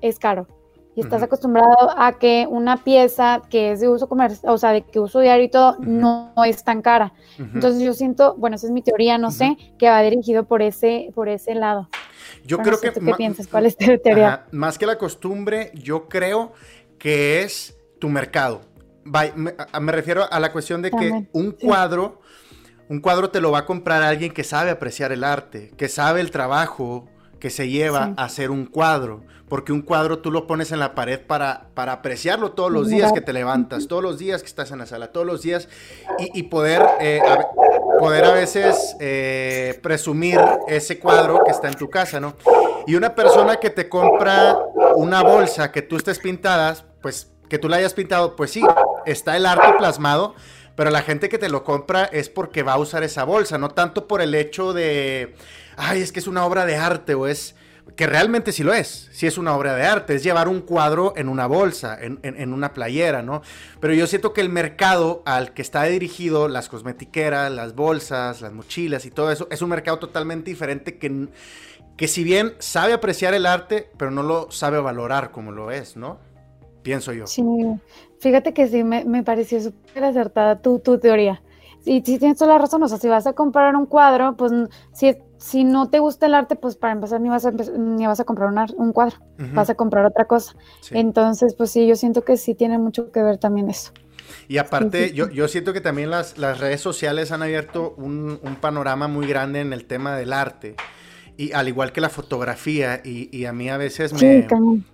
es caro. Y estás acostumbrado a que una pieza que es de uso comercial, o sea, de que uso diario y todo, no, es tan cara. Entonces yo siento, bueno, esa es mi teoría, no sé, que va dirigido por ese, por ese lado. Yo creo que... qué piensas? ¿Cuál es tu teoría? más que la costumbre, yo creo que es tu mercado. Me, refiero a la cuestión de que un cuadro, un cuadro te lo va a comprar alguien que sabe apreciar el arte, que sabe el trabajo que se lleva a hacer un cuadro porque un cuadro tú lo pones en la pared para, para apreciarlo todos los días que te levantas, todos los días que estás en la sala, todos los días y, poder, eh, a, poder a veces eh, presumir ese cuadro que está en tu casa, ¿no? Y una persona que te compra una bolsa que tú estés pintada, pues que tú la hayas pintado, pues sí, está el arte plasmado, pero la gente que te lo compra es porque va a usar esa bolsa, no tanto por el hecho de, ay, es que es una obra de arte o es que realmente sí lo es, sí es una obra de arte, es llevar un cuadro en una bolsa, en, una playera, ¿no? Pero yo siento que el mercado al que está dirigido las cosmetiqueras, las bolsas, las mochilas y todo eso, es un mercado totalmente diferente que, que si bien sabe apreciar el arte, pero no lo sabe valorar como lo es, ¿no? Pienso yo. Sí, fíjate que sí, me, me pareció súper acertada tu, tu teoría. Y sí tienes toda la razón, o sea, si vas a comprar un cuadro, pues si si no te gusta el arte, pues para empezar ni vas a, ni vas a comprar un cuadro, vas a comprar otra cosa. Entonces, pues sí, yo siento que sí tiene mucho que ver también eso. Y aparte, Yo, yo, siento que también las, las redes sociales han abierto un, un, panorama muy grande en el tema del arte. Y al igual que la fotografía, y, y a mí a veces me,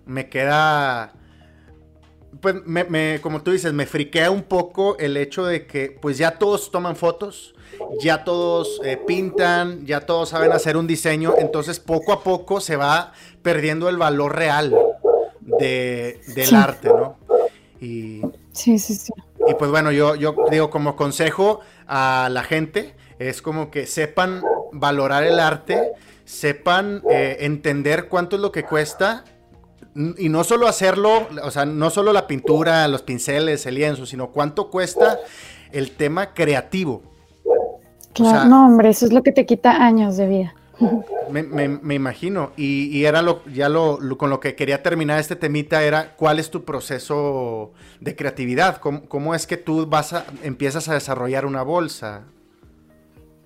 me queda pues me, como tú dices, me friquea un poco el hecho de que pues ya todos toman fotos, ya todos eh, pintan, ya todos saben hacer un diseño, entonces poco a poco se va perdiendo el valor real de, del arte, ¿no? Y, sí, sí, sí. Y pues bueno, yo, yo digo como consejo a la gente, es como que sepan valorar el arte, sepan eh, entender cuánto es lo que cuesta y no solo hacerlo, o sea, no solo la pintura, los pinceles, el lienzo, sino cuánto cuesta el tema creativo. Claro, no, hombre, eso es lo que te quita años de vida. Me, imagino. Y, era lo, ya lo, con lo que quería terminar este temita era cuál es tu proceso de creatividad, cómo, cómo es que tú vas a, empiezas a desarrollar una bolsa.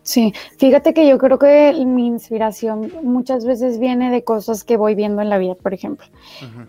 Sí, fíjate que yo creo que mi inspiración muchas veces viene de cosas que voy viendo en la vida, por ejemplo.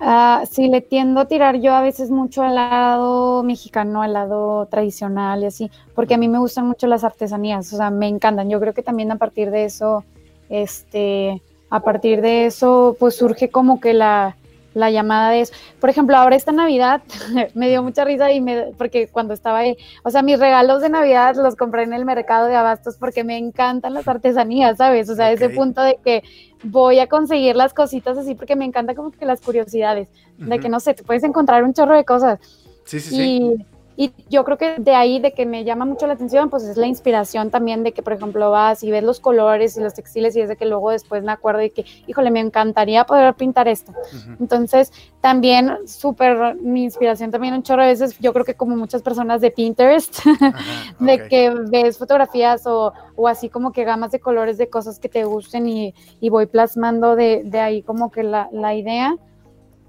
Ah, si le tiendo a tirar yo a veces mucho al lado mexicano, al lado tradicional y así, porque a mí me gustan mucho las artesanías, o sea, me encantan. Yo creo que también a partir de eso, este, a partir de eso, pues surge como que la, la llamada de eso. Por ejemplo, ahora esta Navidad me dio mucha risa y me, porque cuando estaba ahí, o sea, mis regalos de Navidad los compré en el mercado de abastos porque me encantan las artesanías, ¿sabes? O sea, ese punto de que voy a conseguir las cositas así porque me encanta como que las curiosidades, de que no sé, te puedes encontrar un chorro de cosas. Sí, sí, sí. Y yo creo que de ahí, de que me llama mucho la atención, pues es la inspiración también de que, por ejemplo, vas y ves los colores y los textiles y es de que luego después me acuerdo y que, híjole, me encantaría poder pintar esto. Entonces, también súper, mi inspiración también un chorro a veces, yo creo que como muchas personas de Pinterest, de que ves fotografías o, o, así como que gamas de colores de cosas que te gusten y, y voy plasmando de, de ahí como que la, la idea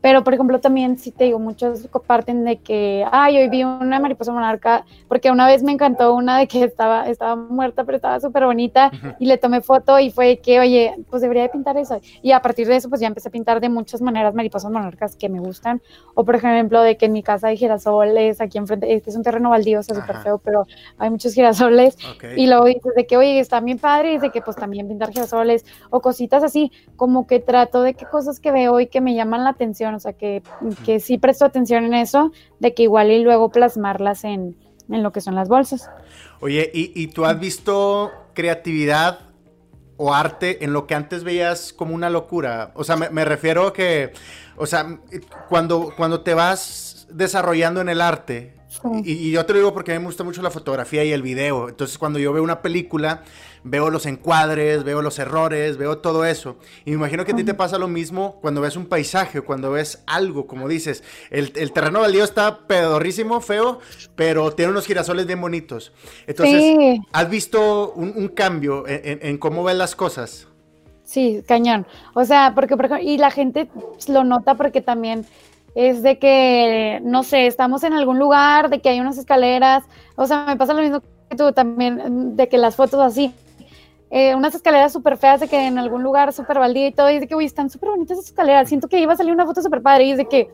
Pero, por ejemplo, también sí te digo, muchos comparten de que, ay, hoy vi una mariposa monarca, porque una vez me encantó una de que estaba, estaba muerta, pero estaba súper bonita, y le tomé foto y fue que, oye, pues debería de pintar eso. Y a partir de eso, pues ya empecé a pintar de muchas maneras mariposas monarcas que me gustan. O, por ejemplo, de que en mi casa hay girasoles, aquí enfrente, es que es un terreno baldío, o sea, súper feo, pero hay muchos girasoles. Y luego dices de que, oye, está bien padre, y de que pues también pintar girasoles, o cositas así, como que trato de que cosas que veo y que me llaman la atención o sea, que, que sí presto atención en eso, de que igual y luego plasmarlas en, en lo que son las bolsas. Oye, ¿y, ¿y, tú has visto creatividad o arte en lo que antes veías como una locura? O sea, me, me refiero a que, o sea, cuando, cuando te vas desarrollando en el arte, y, yo te lo digo porque a mí me gusta mucho la fotografía y el video. Entonces, cuando yo veo una película, veo los encuadres, veo los errores, veo todo eso. Y me imagino que a ti te pasa lo mismo cuando ves un paisaje, cuando ves algo, como dices. El, el terreno baldío está pedorrísimo, feo, pero tiene unos girasoles bien bonitos. Entonces, ¿has visto un, cambio en, cómo ves las cosas? Sí, cañón. O sea, porque, por y la gente lo nota porque también es de que, no sé, estamos en algún lugar, de que hay unas escaleras, o sea, me pasa lo mismo que tú también, de que las fotos así, eh, unas escaleras súper feas, de que en algún lugar súper baldío y todo, y de que, uy, están súper bonitas esas escaleras, siento que iba a salir una foto súper padre, y es de que,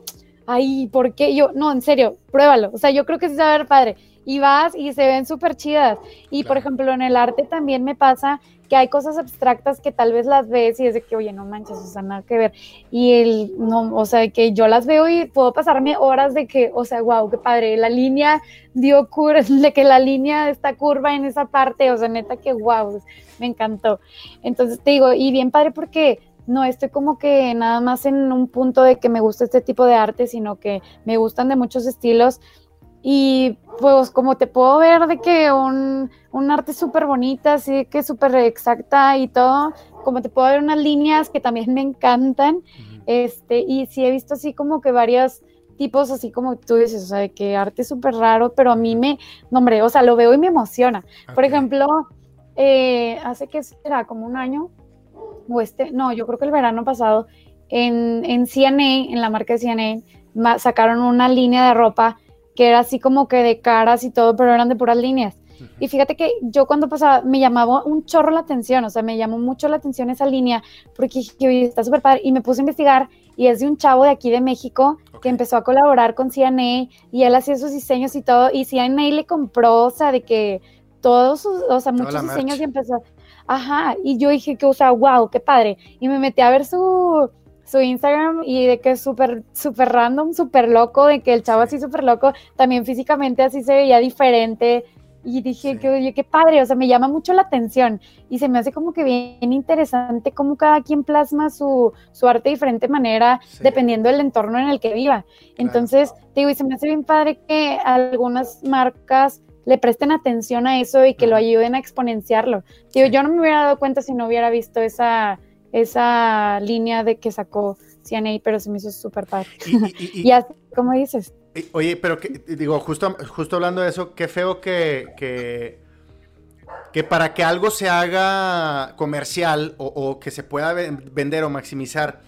ay, ¿por qué? Yo, no, en serio, pruébalo, o sea, yo creo que sí se va a ver padre, y vas y se ven súper chidas, y por ejemplo, en el arte también me pasa que hay cosas abstractas que tal vez las ves y es de que, oye, no manches, o sea, nada que ver. Y el, no, o sea, que yo las veo y puedo pasarme horas de que, o sea, wow, qué padre, la línea dio curva, de que la línea está curva en esa parte, o sea, neta que wow, me encantó. Entonces te digo, y bien padre porque no estoy como que nada más en un punto de que me gusta este tipo de arte, sino que me gustan de muchos estilos. Y pues como te puedo ver de que un, arte súper bonita, así que súper exacta y todo, como te puedo ver unas líneas que también me encantan, este, y sí he visto así como que varios tipos, así como tú dices, o sea, de que arte súper raro, pero a mí me, no hombre, o sea, lo veo y me emociona. Por ejemplo, eh, hace que será como un año, o este, no, yo creo que el verano pasado, en, en CNA, en la marca de CNA, sacaron una línea de ropa que era así como que de caras y todo, pero eran de puras líneas. Y fíjate que yo cuando pasaba me llamaba un chorro la atención, o sea, me llamó mucho la atención esa línea, porque dije, está súper padre, y me puse a investigar, y es de un chavo de aquí de México que empezó a colaborar con CNA, y él hacía sus diseños y todo, y CNA le compró, o sea, de que todos sus, o sea, muchos diseños y empezó, ajá, y yo dije que, o sea, wow, qué padre, y me metí a ver su, su Instagram y de que es súper, súper random, súper loco, de que el chavo así súper loco, también físicamente así se veía diferente. Y dije que, oye, qué padre, o sea, me llama mucho la atención. Y se me hace como que bien interesante cómo cada quien plasma su, su arte de diferente manera, dependiendo del entorno en el que viva. Entonces, digo, y se me hace bien padre que algunas marcas le presten atención a eso y que lo ayuden a exponenciarlo. Digo, yo no me hubiera dado cuenta si no hubiera visto esa, esa línea de que sacó CNA, pero se me hizo súper padre. Y, así, como dices. Oye, pero que, digo, justo, justo hablando de eso, qué feo que, que, que para que algo se haga comercial o, que se pueda vender o maximizar,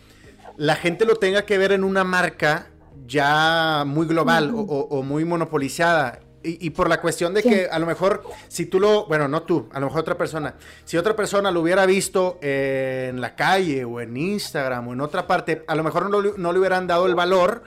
la gente lo tenga que ver en una marca ya muy global o, o, muy monopolizada. Y, por la cuestión de que a lo mejor, si tú lo, bueno, no tú, a lo mejor otra persona, si otra persona lo hubiera visto en la calle o en Instagram o en otra parte, a lo mejor no, no le hubieran dado el valor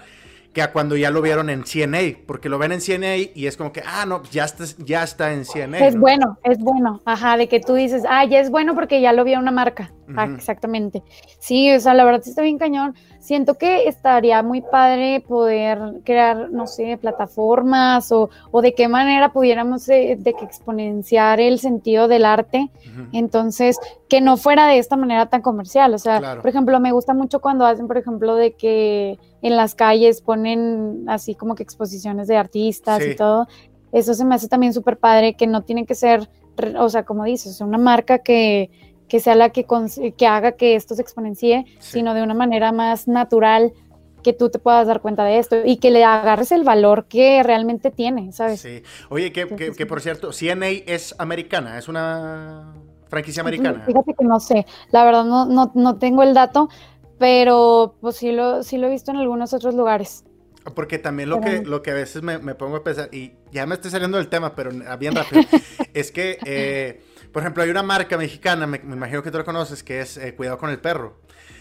que a cuando ya lo vieron en CNA, porque lo ven en CNA y es como que, ah, no, ya está, ya está en CNA. Es bueno, es bueno, ajá, de que tú dices, ah, ya es bueno porque ya lo vio una marca, ah, exactamente. Sí, o sea, la verdad está bien cañón. Siento que estaría muy padre poder crear, no sé, plataformas o, o de qué manera pudiéramos eh, de, que exponenciar el sentido del arte. Entonces, que no fuera de esta manera tan comercial. O sea, por ejemplo, me gusta mucho cuando hacen, por ejemplo, de que en las calles ponen así como que exposiciones de artistas y todo. Eso se me hace también súper padre, que no tiene que ser, o sea, como dices, una marca que, que sea la que, que haga que esto se exponencie, sino de una manera más natural, que tú te puedas dar cuenta de esto y que le agarres el valor que realmente tiene, ¿sabes? Sí. Oye, que, que, por cierto, CNA es americana, es una franquicia americana. Fíjate que no sé, la verdad no, no, no tengo el dato, pero pues sí lo, sí lo he visto en algunos otros lugares. Porque también lo que, lo que a veces me, pongo a pensar, y ya me estoy saliendo del tema, pero bien rápido, es que, eh, por ejemplo, hay una marca mexicana, me, imagino que tú la conoces, que es eh, Cuidado con el Perro.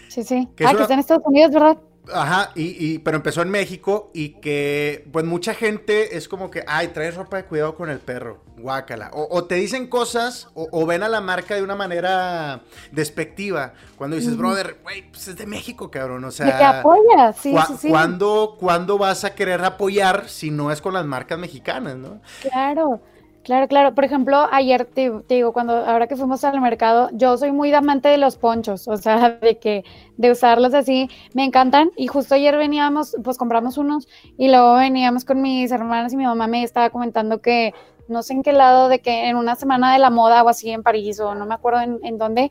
Sí, sí. ah, que está en Estados Unidos, ¿verdad? Ajá, y, pero empezó en México y que, pues mucha gente es como que, ay, traes ropa de cuidado con el perro, guácala. O, te dicen cosas o, ven a la marca de una manera despectiva. Cuando dices, brother, güey, pues es de México, cabrón. O sea, de que apoya, sí, sí, sí. ¿cuándo, ¿Cuándo vas a querer apoyar si no es con las marcas mexicanas, no? Claro. Claro, claro. Por ejemplo, ayer te, digo, cuando ahora que fuimos al mercado, yo soy muy amante de los ponchos, o sea, de que de usarlos así, me encantan. Y justo ayer veníamos, pues compramos unos y luego veníamos con mis hermanas y mi mamá me estaba comentando que no sé en qué lado, de que en una semana de la moda o así en París o no me acuerdo en, dónde,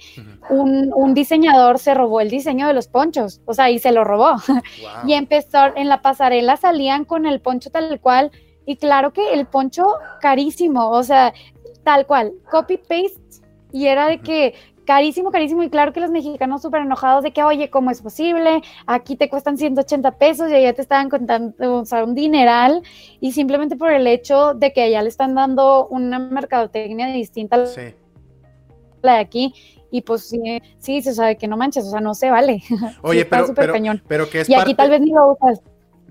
un, un, diseñador se robó el diseño de los ponchos, o sea, y se lo robó. y empezó, en la pasarela salían con el poncho tal cual y claro que el poncho carísimo, o sea, tal cual, copy-paste, y era de que carísimo, carísimo, y claro que los mexicanos súper enojados de que, oye, ¿cómo es posible? Aquí te cuestan 180 pesos y allá te estaban contando, o sea, un dineral, y simplemente por el hecho de que allá le están dando una mercadotecnia distinta a la de aquí, y pues sí, sí, se sabe que no manches, o sea, no se vale. Oye, pero, pero, pero que es Y aquí tal vez ni lo usas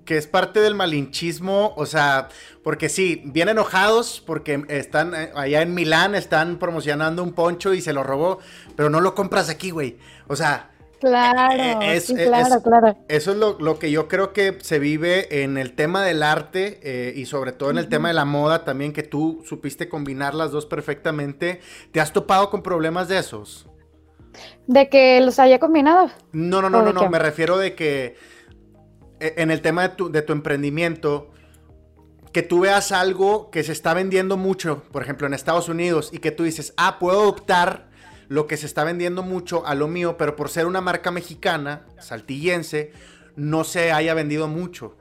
que es parte del malinchismo, o sea, porque sí, bien enojados porque están eh, allá en Milán, están promocionando un poncho y se lo robó, pero no lo compras aquí, güey. O sea, Claro, eh, eh, es, claro, claro. Eso es lo, que yo creo que se vive en el tema del arte y sobre todo en el tema de la moda también, que tú supiste combinar las dos perfectamente. ¿Te has topado con problemas de esos? ¿De que los haya combinado? No, no, no, no, no, me refiero de que en el tema de tu, de tu emprendimiento, que tú veas algo que se está vendiendo mucho, por ejemplo en Estados Unidos, y que tú dices, ah, puedo adoptar lo que se está vendiendo mucho a lo mío, pero por ser una marca mexicana, saltillense, no se haya vendido mucho.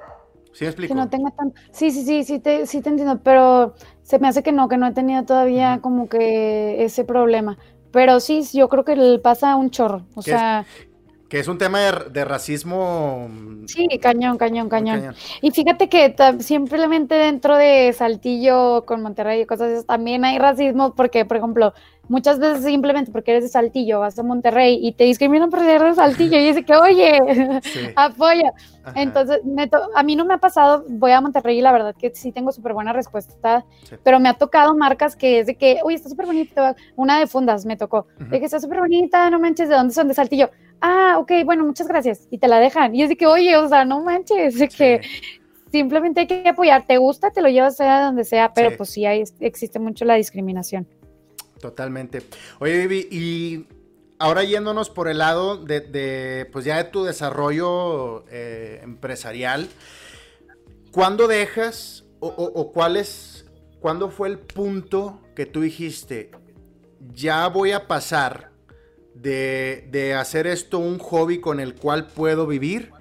¿Sí me explico? Que no tenga tan... Sí, sí, sí, sí te, sí te entiendo, pero se me hace que no, que no he tenido todavía como que ese problema. Pero sí, yo creo que pasa un chorro. O sea, que es un tema de, racismo. Sí, cañón, cañón, cañón, Y fíjate que simplemente dentro de Saltillo con Monterrey y cosas así, también hay racismo porque, por ejemplo, muchas veces simplemente porque eres de Saltillo, vas a Monterrey y te discriminan por ser de Saltillo y dice que, oye, apoya. Entonces, a mí no me ha pasado, voy a Monterrey y la verdad que sí tengo súper buena respuesta, pero me ha tocado marcas que es de que, oye, está súper bonita, una de fundas me tocó, de que está súper bonita, no manches, ¿de dónde son? De Saltillo. Ah, ok, bueno, muchas gracias. Y te la dejan. Y es de que, oye, o sea, no manches, de que simplemente hay que apoyar, te gusta, te lo llevas sea donde sea, pero pues sí hay, existe mucho la discriminación. Totalmente. Oye, Vivi, y ahora yéndonos por el lado de, pues ya de tu desarrollo eh, empresarial, ¿cuándo dejas o, cuál es, cuándo fue el punto que tú dijiste, ya voy a pasar de, hacer esto un hobby con el cual puedo vivir?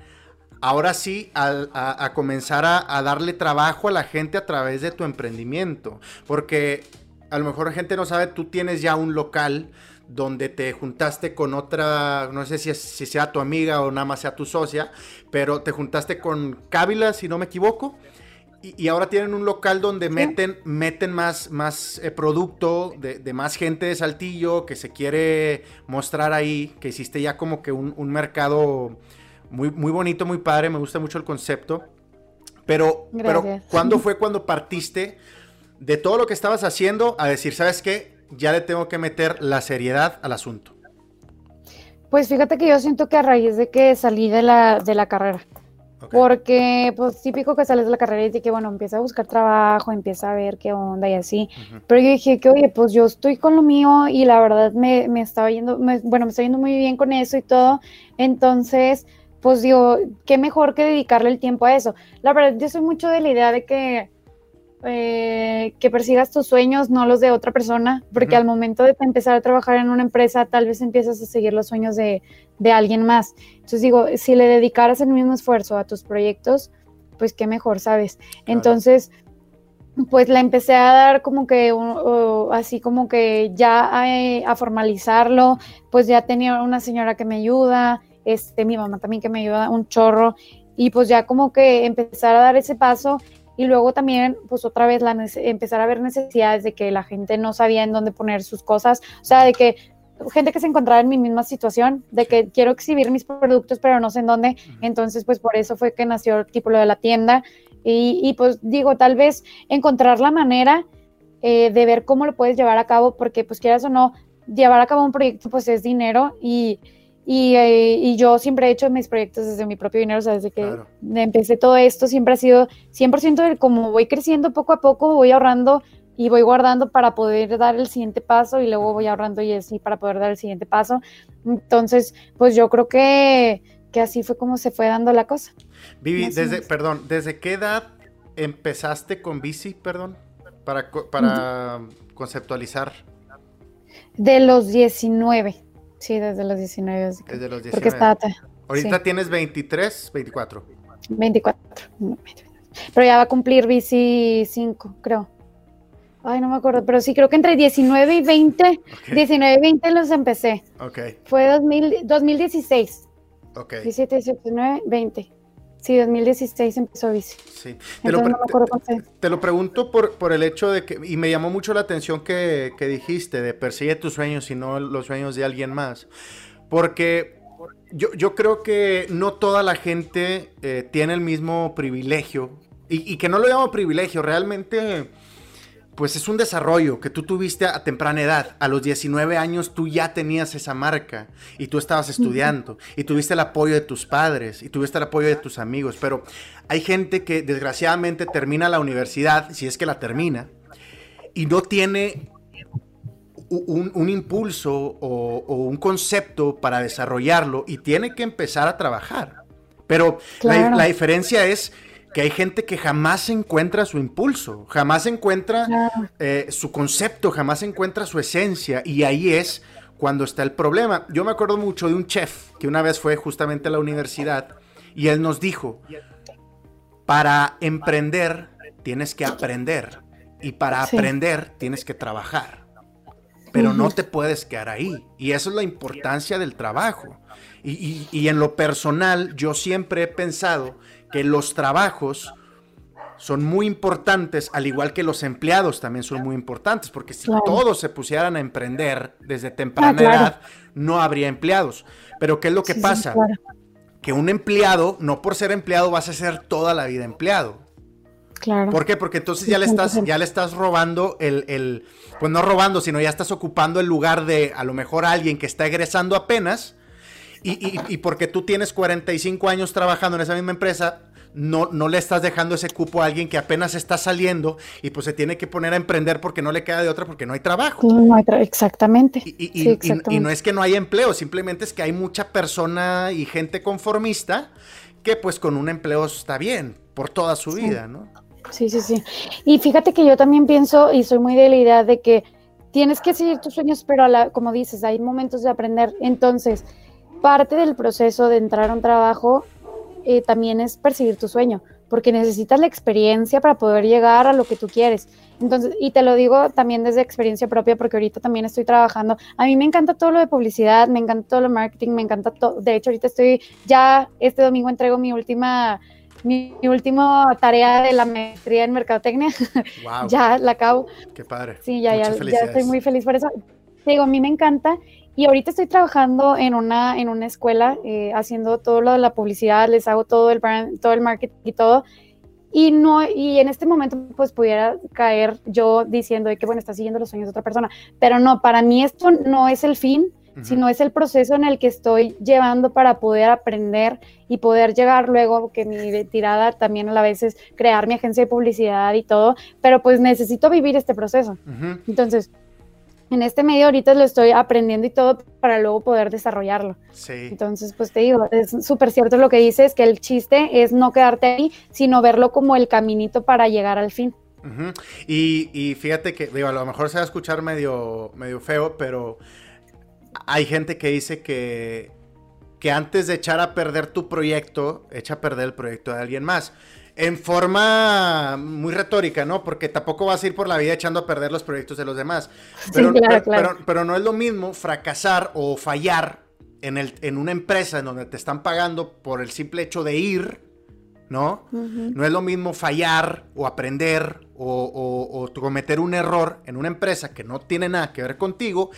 Ahora sí, a, comenzar a darle trabajo a la gente a través de tu emprendimiento. Porque a lo mejor la gente no sabe, tú tienes ya un local donde te juntaste con otra, no sé si, si sea tu amiga o nada más sea tu socia, pero te juntaste con Cávila, si no me equivoco. Y, ahora tienen un local donde meten, meten más, más eh, producto de, más gente de Saltillo que se quiere mostrar ahí, que hiciste ya como que un, mercado muy, muy bonito, muy padre, me gusta mucho el concepto. Pero, pero ¿cuándo fue cuando partiste de todo lo que estabas haciendo a decir, ¿sabes qué? Ya le tengo que meter la seriedad al asunto. Pues fíjate que yo siento que a raíz de que salí de la, de la carrera, porque pues típico que sales de la carrera y dices que bueno, empieza a buscar trabajo, empieza a ver qué onda y así, pero yo dije que oye, pues yo estoy con lo mío y la verdad me, me estaba yendo, bueno, me está yendo muy bien con eso y todo, entonces pues digo, qué mejor que dedicarle el tiempo a eso. La verdad, yo soy mucho de la idea de que eh, que persigas tus sueños, no los de otra persona, porque al momento de empezar a trabajar en una empresa, tal vez empiezas a seguir los sueños de, alguien más. Entonces digo, si le dedicaras el mismo esfuerzo a tus proyectos, pues qué mejor, ¿sabes? Entonces, pues la empecé a dar como que, así como que ya a, formalizarlo, pues ya tenía una señora que me ayuda este, mi mamá también que me ayuda un chorro, y pues ya como que empezar a dar ese paso y luego también, pues otra vez, la empezar a ver necesidades de que la gente no sabía en dónde poner sus cosas, o sea, de que gente que se encontraba en mi misma situación, de que quiero exhibir mis productos, pero no sé en dónde, entonces pues por eso fue que nació tipo lo de la tienda, y, y pues digo, tal vez encontrar la manera eh, de ver cómo lo puedes llevar a cabo, porque pues quieras o no, llevar a cabo un proyecto pues es dinero y eh, y, yo siempre he hecho mis proyectos desde mi propio dinero, o sea, desde que empecé todo esto, siempre ha sido 100% de como voy creciendo poco a poco, voy ahorrando y voy guardando para poder dar el siguiente paso y luego voy ahorrando y así para poder dar el siguiente paso. Entonces, pues yo creo que, que así fue como se fue dando la cosa. Vivi, desde, perdón, ¿desde qué edad empezaste con bici, perdón? Para, para conceptualizar. De los 19. Sí, desde los 19. Desde los 19. Porque está, Ahorita tienes 23, 24. 24. Pero ya va a cumplir bici 5, creo. Ay, no me acuerdo, pero sí, creo que entre 19 y 20, 19 y 20 los empecé. Ok. Fue 2000, 2016. Ok. 17, 18, 19, 20. Sí, 2016 empezó bici. Sí. Te, lo, te, lo, pregunto por, por, el hecho de que, y me llamó mucho la atención que, que, dijiste, de persigue tus sueños y no los sueños de alguien más. Porque yo, yo creo que no toda la gente eh, tiene el mismo privilegio. Y, y, que no lo llamo privilegio, realmente pues es un desarrollo que tú tuviste a temprana edad. A los 19 años tú ya tenías esa marca y tú estabas estudiando y tuviste el apoyo de tus padres y tuviste el apoyo de tus amigos. Pero hay gente que desgraciadamente termina la universidad, si es que la termina, y no tiene un, impulso o, un concepto para desarrollarlo y tiene que empezar a trabajar. Pero la diferencia es que hay gente que jamás encuentra su impulso, jamás encuentra eh, su concepto, jamás encuentra su esencia y ahí es cuando está el problema. Yo me acuerdo mucho de un chef que una vez fue justamente a la universidad y él nos dijo, para emprender tienes que aprender y para aprender tienes que trabajar, pero no te puedes quedar ahí y eso es la importancia del trabajo. y en lo personal yo siempre he pensado que los trabajos son muy importantes, al igual que los empleados también son muy importantes, porque si todos se pusieran a emprender desde temprana ah, edad, no habría empleados. Pero ¿qué es lo que pasa? que un empleado, no por ser empleado, vas a ser toda la vida empleado. Claro. ¿Por qué? Porque entonces ya le estás, ya le estás robando el, el, pues no robando, sino ya estás ocupando el lugar de a lo mejor alguien que está egresando apenas y, porque tú tienes 45 años trabajando en esa misma empresa, no, no le estás dejando ese cupo a alguien que apenas está saliendo y pues se tiene que poner a emprender porque no le queda de otra porque no hay trabajo. No hay exactamente. Y, y, no es que no hay empleo, simplemente es que hay mucha persona y gente conformista que pues con un empleo está bien por toda su vida, ¿no? Sí, sí, sí. Y fíjate que yo también pienso y soy muy de la idea de que tienes que seguir tus sueños, pero como dices, hay momentos de aprender. Entonces, parte del proceso de entrar a un trabajo eh, también es perseguir tu sueño, porque necesitas la experiencia para poder llegar a lo que tú quieres. Entonces, y te lo digo también desde experiencia propia, porque ahorita también estoy trabajando. A mí me encanta todo lo de publicidad, me encanta todo lo de marketing, me encanta todo. De hecho, ahorita estoy, ya este domingo entrego mi última, mi, última tarea de la maestría en mercadotecnia. Wow. ya la acabo. Qué padre. Sí, ya, ya, ya estoy muy feliz por eso. Digo, a mí me encanta y ahorita estoy trabajando en una, en una escuela, eh, haciendo todo lo de la publicidad, les hago todo el brand, todo el marketing y todo. Y, no, y en este momento, pues pudiera caer yo diciendo de que, bueno, está siguiendo los sueños de otra persona. Pero no, para mí esto no es el fin, sino es el proceso en el que estoy llevando para poder aprender y poder llegar luego, que mi tirada también a la vez es crear mi agencia de publicidad y todo, pero pues necesito vivir este proceso. Entonces, en este medio ahorita lo estoy aprendiendo y todo para luego poder desarrollarlo. Sí. Entonces, pues te digo, es súper cierto lo que dices, que el chiste es no quedarte ahí, sino verlo como el caminito para llegar al fin. y, fíjate que, digo, a lo mejor se va a escuchar medio, medio feo, pero hay gente que dice que, que antes de echar a perder tu proyecto, echa a perder el proyecto de alguien más en forma muy retórica, ¿no? Porque tampoco vas a ir por la vida echando a perder los proyectos de los demás. Pero, pero, no es lo mismo fracasar o fallar en, el, en una empresa en donde te están pagando por el simple hecho de ir, ¿no? No es lo mismo fallar o aprender o, cometer un error en una empresa que no tiene nada que ver contigo.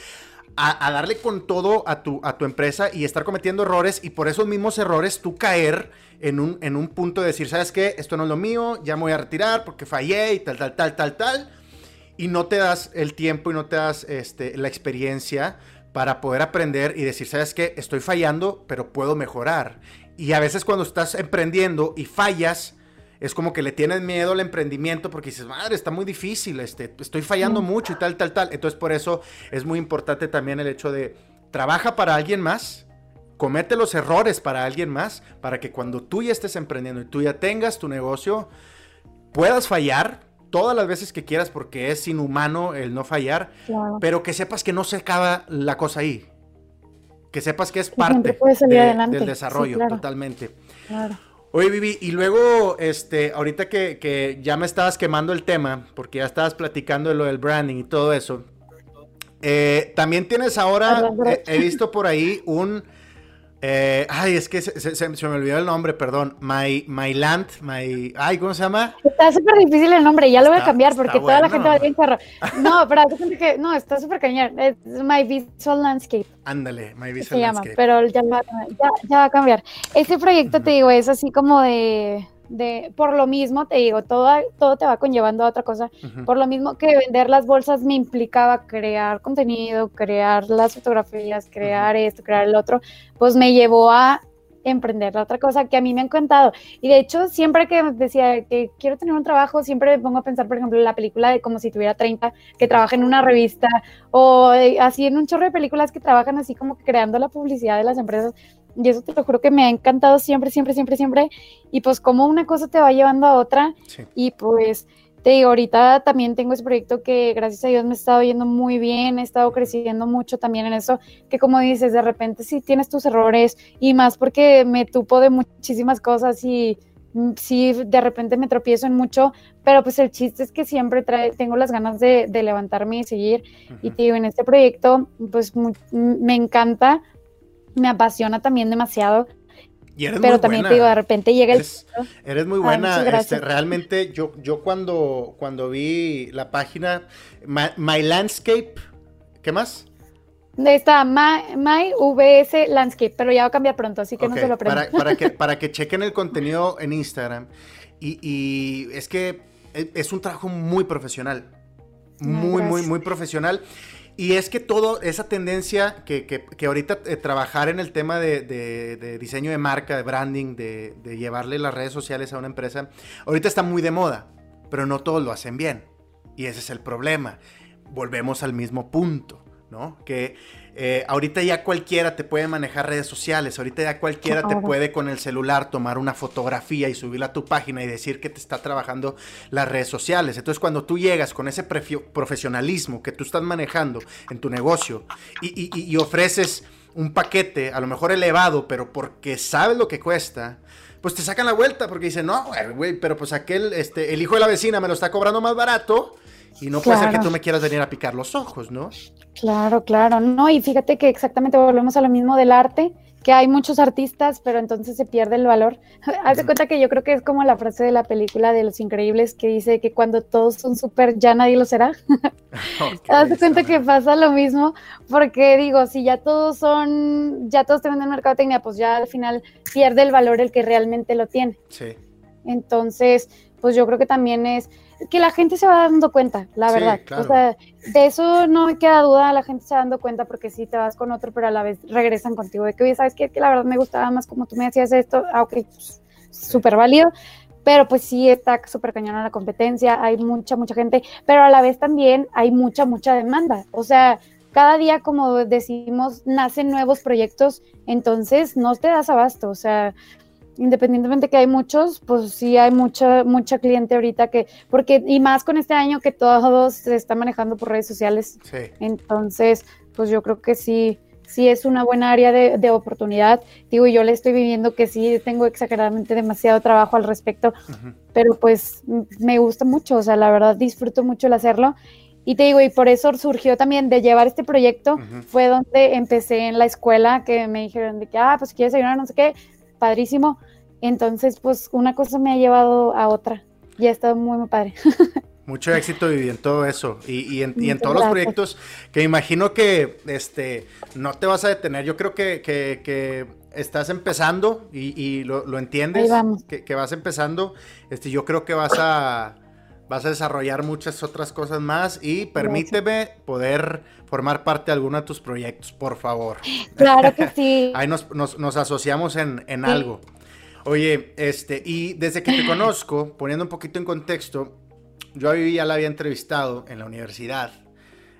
A, darle con todo a tu, a tu empresa y estar cometiendo errores y por esos mismos errores tú caer en un, en un punto de decir, ¿sabes qué? Esto no es lo mío, ya me voy a retirar porque fallé y tal, tal, tal, tal, tal. Y no te das el tiempo y no te das este, la experiencia para poder aprender y decir, ¿sabes qué? Estoy fallando, pero puedo mejorar. Y a veces cuando estás emprendiendo y fallas, es como que le tienes miedo al emprendimiento porque dices, madre, está muy difícil, este, estoy fallando mucho y tal, tal, tal. Entonces por eso es muy importante también el hecho de trabaja para alguien más, comete los errores para alguien más, para que cuando tú ya estés emprendiendo y tú ya tengas tu negocio, puedas fallar, todas las veces que quieras porque es inhumano el no fallar, pero que sepas que no se acaba la cosa ahí. Que sepas que es parte del desarrollo, totalmente. Oye, Vivi, y luego, este, ahorita que, ya me estabas quemando el tema, porque ya estabas platicando de lo del branding y todo eso, eh, también tienes ahora, he visto por ahí un eh, ay, es que se, me olvidó el nombre, perdón. My, my Land, My. Ay, ¿cómo se llama? Está súper difícil el nombre, ya lo voy a cambiar porque toda la gente va a decir No, pero gente que. No, está súper cañón. Es My Visual Landscape. Ándale, My Visual se Landscape. Llama, pero ya, ya, va a cambiar. Este proyecto, te digo, es así como de de, por lo mismo, te digo, todo, todo te va conllevando a otra cosa. Por lo mismo que vender las bolsas me implicaba crear contenido, crear las fotografías, crear esto, crear el otro, pues me llevó a emprender la otra cosa que a mí me han contado. Y de hecho, siempre que decía que quiero tener un trabajo, siempre me pongo a pensar, por ejemplo, en la película de como si tuviera 30, que trabaja en una revista, o así en un chorro de películas que trabajan así como creando la publicidad de las empresas. Y eso te lo juro que me ha encantado siempre, siempre, siempre, siempre. Y pues como una cosa te va llevando a otra. Y pues te digo, ahorita también tengo ese proyecto que gracias a Dios me ha estado yendo muy bien, he estado creciendo mucho también en eso, que como dices, de repente sí tienes tus errores y más porque me tupo de muchísimas cosas y mm, sí de repente me tropiezo en mucho, pero pues el chiste es que siempre trae, tengo las ganas de, levantarme y seguir. Y te digo, en este proyecto pues me encanta me apasiona también demasiado. pero también te digo, de repente llega el... Eres, muy buena. este, realmente yo, yo cuando, cuando vi la página, My, Landscape, ¿qué más? Está My, My, VS Landscape, pero ya va a cambiar pronto, así que no se lo para, para, que, para que chequen el contenido en Instagram. Y, y es que e, es un trabajo muy profesional. Muy, muy, muy profesional. Y es que todo esa tendencia que, que, ahorita eh, trabajar en el tema de, diseño de marca, de branding, de, llevarle las redes sociales a una empresa, ahorita está muy de moda, pero no todos lo hacen bien. Y ese es el problema. Volvemos al mismo punto, ¿no? Que eh, ahorita ya cualquiera te puede manejar redes sociales, ahorita ya cualquiera te puede con el celular tomar una fotografía y subirla a tu página y decir que te está trabajando las redes sociales. Entonces cuando tú llegas con ese profesionalismo que tú estás manejando en tu negocio y, ofreces un paquete a lo mejor elevado, pero porque sabes lo que cuesta, pues te sacan la vuelta porque dicen, no, güey, pero pues aquel, este, el hijo de la vecina me lo está cobrando más barato y no puede ser que tú me quieras venir a picar los ojos, ¿no? Claro, claro. No, y fíjate que exactamente volvemos a lo mismo del arte, que hay muchos artistas, pero entonces se pierde el valor. Haz de cuenta que yo creo que es como la frase de la película de Los Increíbles que dice que cuando todos son súper, ya nadie lo será. Haz de cuenta que pasa lo mismo, porque digo, si ya todos son, ya todos te venden mercadotecnia, pues ya al final pierde el valor el que realmente lo tiene. Sí. Entonces, pues yo creo que también es que la gente se va dando cuenta, la verdad. O sea, de eso no me queda duda, la gente se va dando cuenta porque si te vas con otro, pero a la vez regresan contigo. De que, oye, ¿sabes qué? Que la verdad me gustaba más como tú me decías esto. Ah, ok, pues, súper válido. Pero pues sí está súper cañona la competencia, hay mucha, mucha gente, pero a la vez también hay mucha, mucha demanda. O sea, cada día, como decimos, nacen nuevos proyectos, entonces no te das abasto. O sea, independientemente que hay muchos, pues sí hay mucha, mucha cliente ahorita que, porque, y más con este año que todos se está manejando por redes sociales. Entonces, pues yo creo que sí, sí es una buena área de, oportunidad. Digo, yo le estoy viviendo que sí tengo exageradamente demasiado trabajo al respecto, pero pues me gusta mucho, o sea, la verdad disfruto mucho el hacerlo. Y te digo, y por eso surgió también de llevar este proyecto, fue donde empecé en la escuela, que me dijeron de que, ah, pues quieres ayudar, no sé qué, padrísimo. Entonces, pues una cosa me ha llevado a otra y ha estado muy, muy padre. Mucho éxito y en todo eso y, en, todos los proyectos que imagino que este, no te vas a detener. Yo creo que, estás empezando y, lo, entiendes, que, que, vas empezando. Este, yo creo que vas a vas a desarrollar muchas otras cosas más y permíteme poder formar parte de alguno de tus proyectos, por favor. Claro que sí. Ahí nos, asociamos en, algo. Oye, este, y desde que te conozco, poniendo un poquito en contexto, yo a Vivi ya la había entrevistado en la universidad.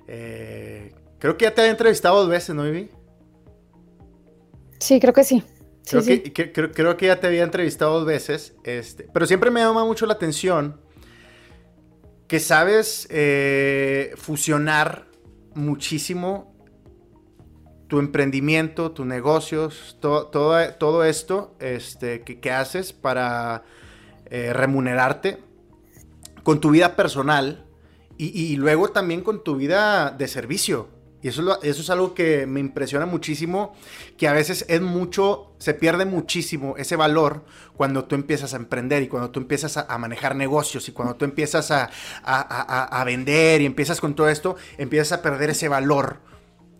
Eh, creo que ya te había entrevistado dos veces, ¿no, Vivi? Sí, creo que sí. Creo, que, creo, que ya te había entrevistado dos veces, este, pero siempre me llama mucho la atención que sabes eh, fusionar muchísimo tu emprendimiento, tus negocios, todo, todo, esto este, que, haces para eh, remunerarte con tu vida personal y, luego también con tu vida de servicio. Y eso, eso es algo que me impresiona muchísimo, que a veces es mucho, se pierde muchísimo ese valor cuando tú empiezas a emprender y cuando tú empiezas a, manejar negocios y cuando tú empiezas a, a, vender y empiezas con todo esto, empiezas a perder ese valor,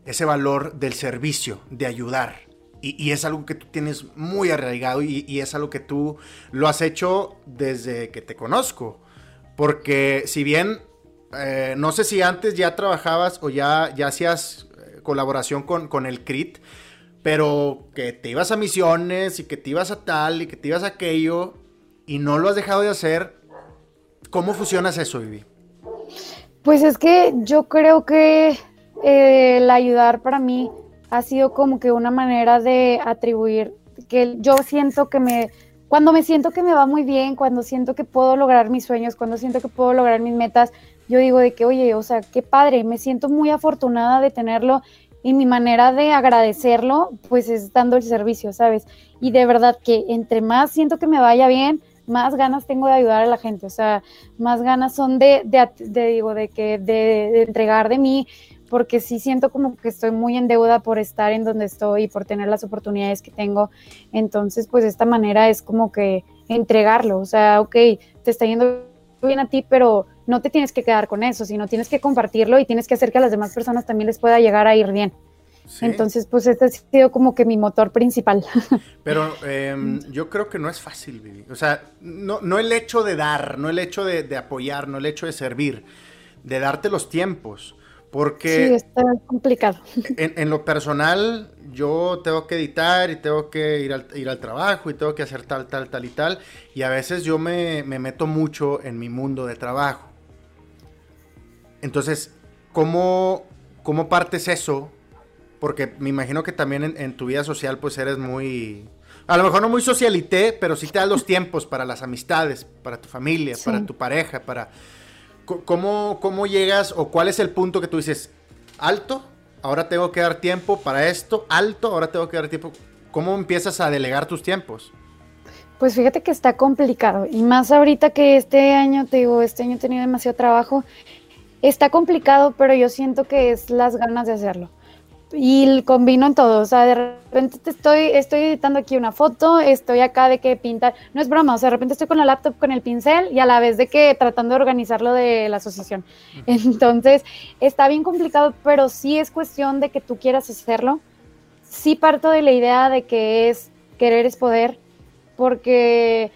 ese valor del servicio, de ayudar. Y, es algo que tú tienes muy arraigado y, es algo que tú lo has hecho desde que te conozco. Porque si bien eh, no sé si antes ya trabajabas o ya, ya hacías eh, colaboración con, el CRIT, pero que te ibas a misiones y que te ibas a tal y que te ibas a aquello y no lo has dejado de hacer. ¿Cómo fusionas eso, Vivi? Pues es que yo creo que eh, el ayudar para mí ha sido como que una manera de atribuir que yo siento que me cuando me siento que me va muy bien, cuando siento que puedo lograr mis sueños, cuando siento que puedo lograr mis metas, yo digo de que, oye, o sea, qué padre, me siento muy afortunada de tenerlo y mi manera de agradecerlo, pues es dando el servicio, ¿sabes? Y de verdad que entre más siento que me vaya bien, más ganas tengo de ayudar a la gente, o sea, más ganas son de, de, digo, de que, de, entregar de mí, porque sí siento como que estoy muy en deuda por estar en donde estoy y por tener las oportunidades que tengo. Entonces, pues esta manera es como que entregarlo, o sea, ok, te está yendo bien a ti, pero no te tienes que quedar con eso, sino tienes que compartirlo y tienes que hacer que a las demás personas también les pueda llegar a ir bien. Entonces, pues este ha sido como que mi motor principal. Pero em, yo creo que no es fácil, Vivi. O sea, no, no el hecho de dar, no el hecho de, apoyar, no el hecho de servir, de darte los tiempos. Porque... Sí, está complicado. En, lo personal, yo tengo que editar y tengo que ir al, ir al trabajo y tengo que hacer tal, tal, tal y tal. Y a veces yo me, me meto mucho en mi mundo de trabajo. Entonces, ¿cómo, cómo partes eso? Porque me imagino que también en, tu vida social pues eres muy... A lo mejor no muy socialité, pero sí te das los tiempos para las amistades, para tu familia, para tu pareja, para... ¿Cómo, ¿Cómo llegas o cuál es el punto que tú dices, alto, ahora tengo que dar tiempo para esto, alto, ahora tengo que dar tiempo? ¿Cómo empiezas a delegar tus tiempos? Pues fíjate que está complicado y más ahorita que este año, te digo, este año he tenido demasiado trabajo Está complicado, pero yo siento que es las ganas de hacerlo. Y combino en todo, o sea, de repente estoy, estoy editando aquí una foto, estoy acá de que pintar, no es broma, o sea, de repente estoy con la laptop con el pincel y a la vez de que tratando de organizar lo de la asociación. Entonces, está bien complicado, pero sí es cuestión de que tú quieras hacerlo. Sí parto de la idea de que es querer es poder, porque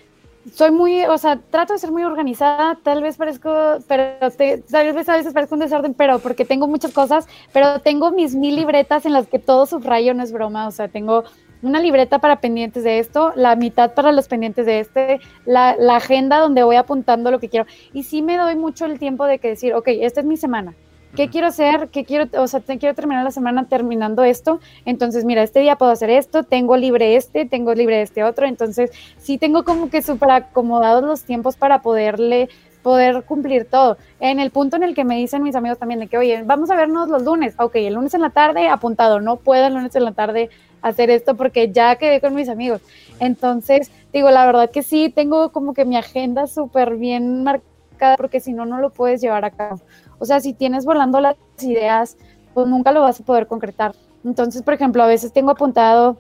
soy muy, o sea, trato de ser muy organizada, tal vez parezco, pero tal vez a veces parezco un desorden, pero porque tengo muchas cosas, pero tengo mis mil libretas en las que todo subrayo, no es broma, o sea, tengo una libreta para pendientes de esto, la mitad para los pendientes de este, la, la agenda donde voy apuntando lo que quiero. Y sí me doy mucho el tiempo de que decir, ok, esta es mi semana, ¿Qué quiero hacer? ¿Qué quiero, o sea, quiero terminar la semana terminando esto? Entonces, mira, este día puedo hacer esto, tengo libre este, tengo libre este otro, entonces sí tengo como que súper acomodados los tiempos para poderle poder cumplir todo. En el punto en el que me dicen mis amigos también de que, oye, vamos a vernos los lunes. Ok, el lunes en la tarde apuntado, no puedo el lunes en la tarde hacer esto porque ya quedé con mis amigos. Entonces, digo, la verdad que sí, tengo como que mi agenda súper bien marcada porque si no, no lo puedes llevar a cabo. O sea, si tienes volando las ideas, pues nunca lo vas a poder concretar. Entonces, por ejemplo, a veces tengo apuntado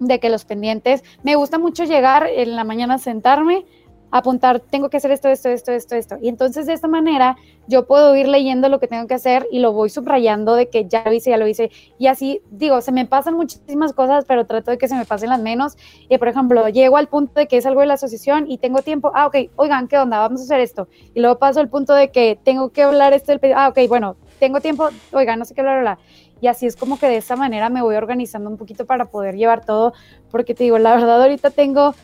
de que los pendientes, me gusta mucho llegar en la mañana, sentarme, apuntar, tengo que hacer esto, esto, esto, esto, esto. Y entonces de esta manera yo puedo ir leyendo lo que tengo que hacer y lo voy subrayando de que ya lo hice, ya lo hice. Y así, digo, se me pasan muchísimas cosas, pero trato de que se me pasen las menos. Y por ejemplo, llego al punto de que es algo de la asociación y tengo tiempo, ah, ok, oigan, ¿qué onda? Vamos a hacer esto. Y luego paso al punto de que tengo que hablar esto, del ah, ok, bueno, tengo tiempo, oigan, no sé qué hablar, hablar. Y así es como que de esa manera me voy organizando un poquito para poder llevar todo, porque te digo, la verdad ahorita tengo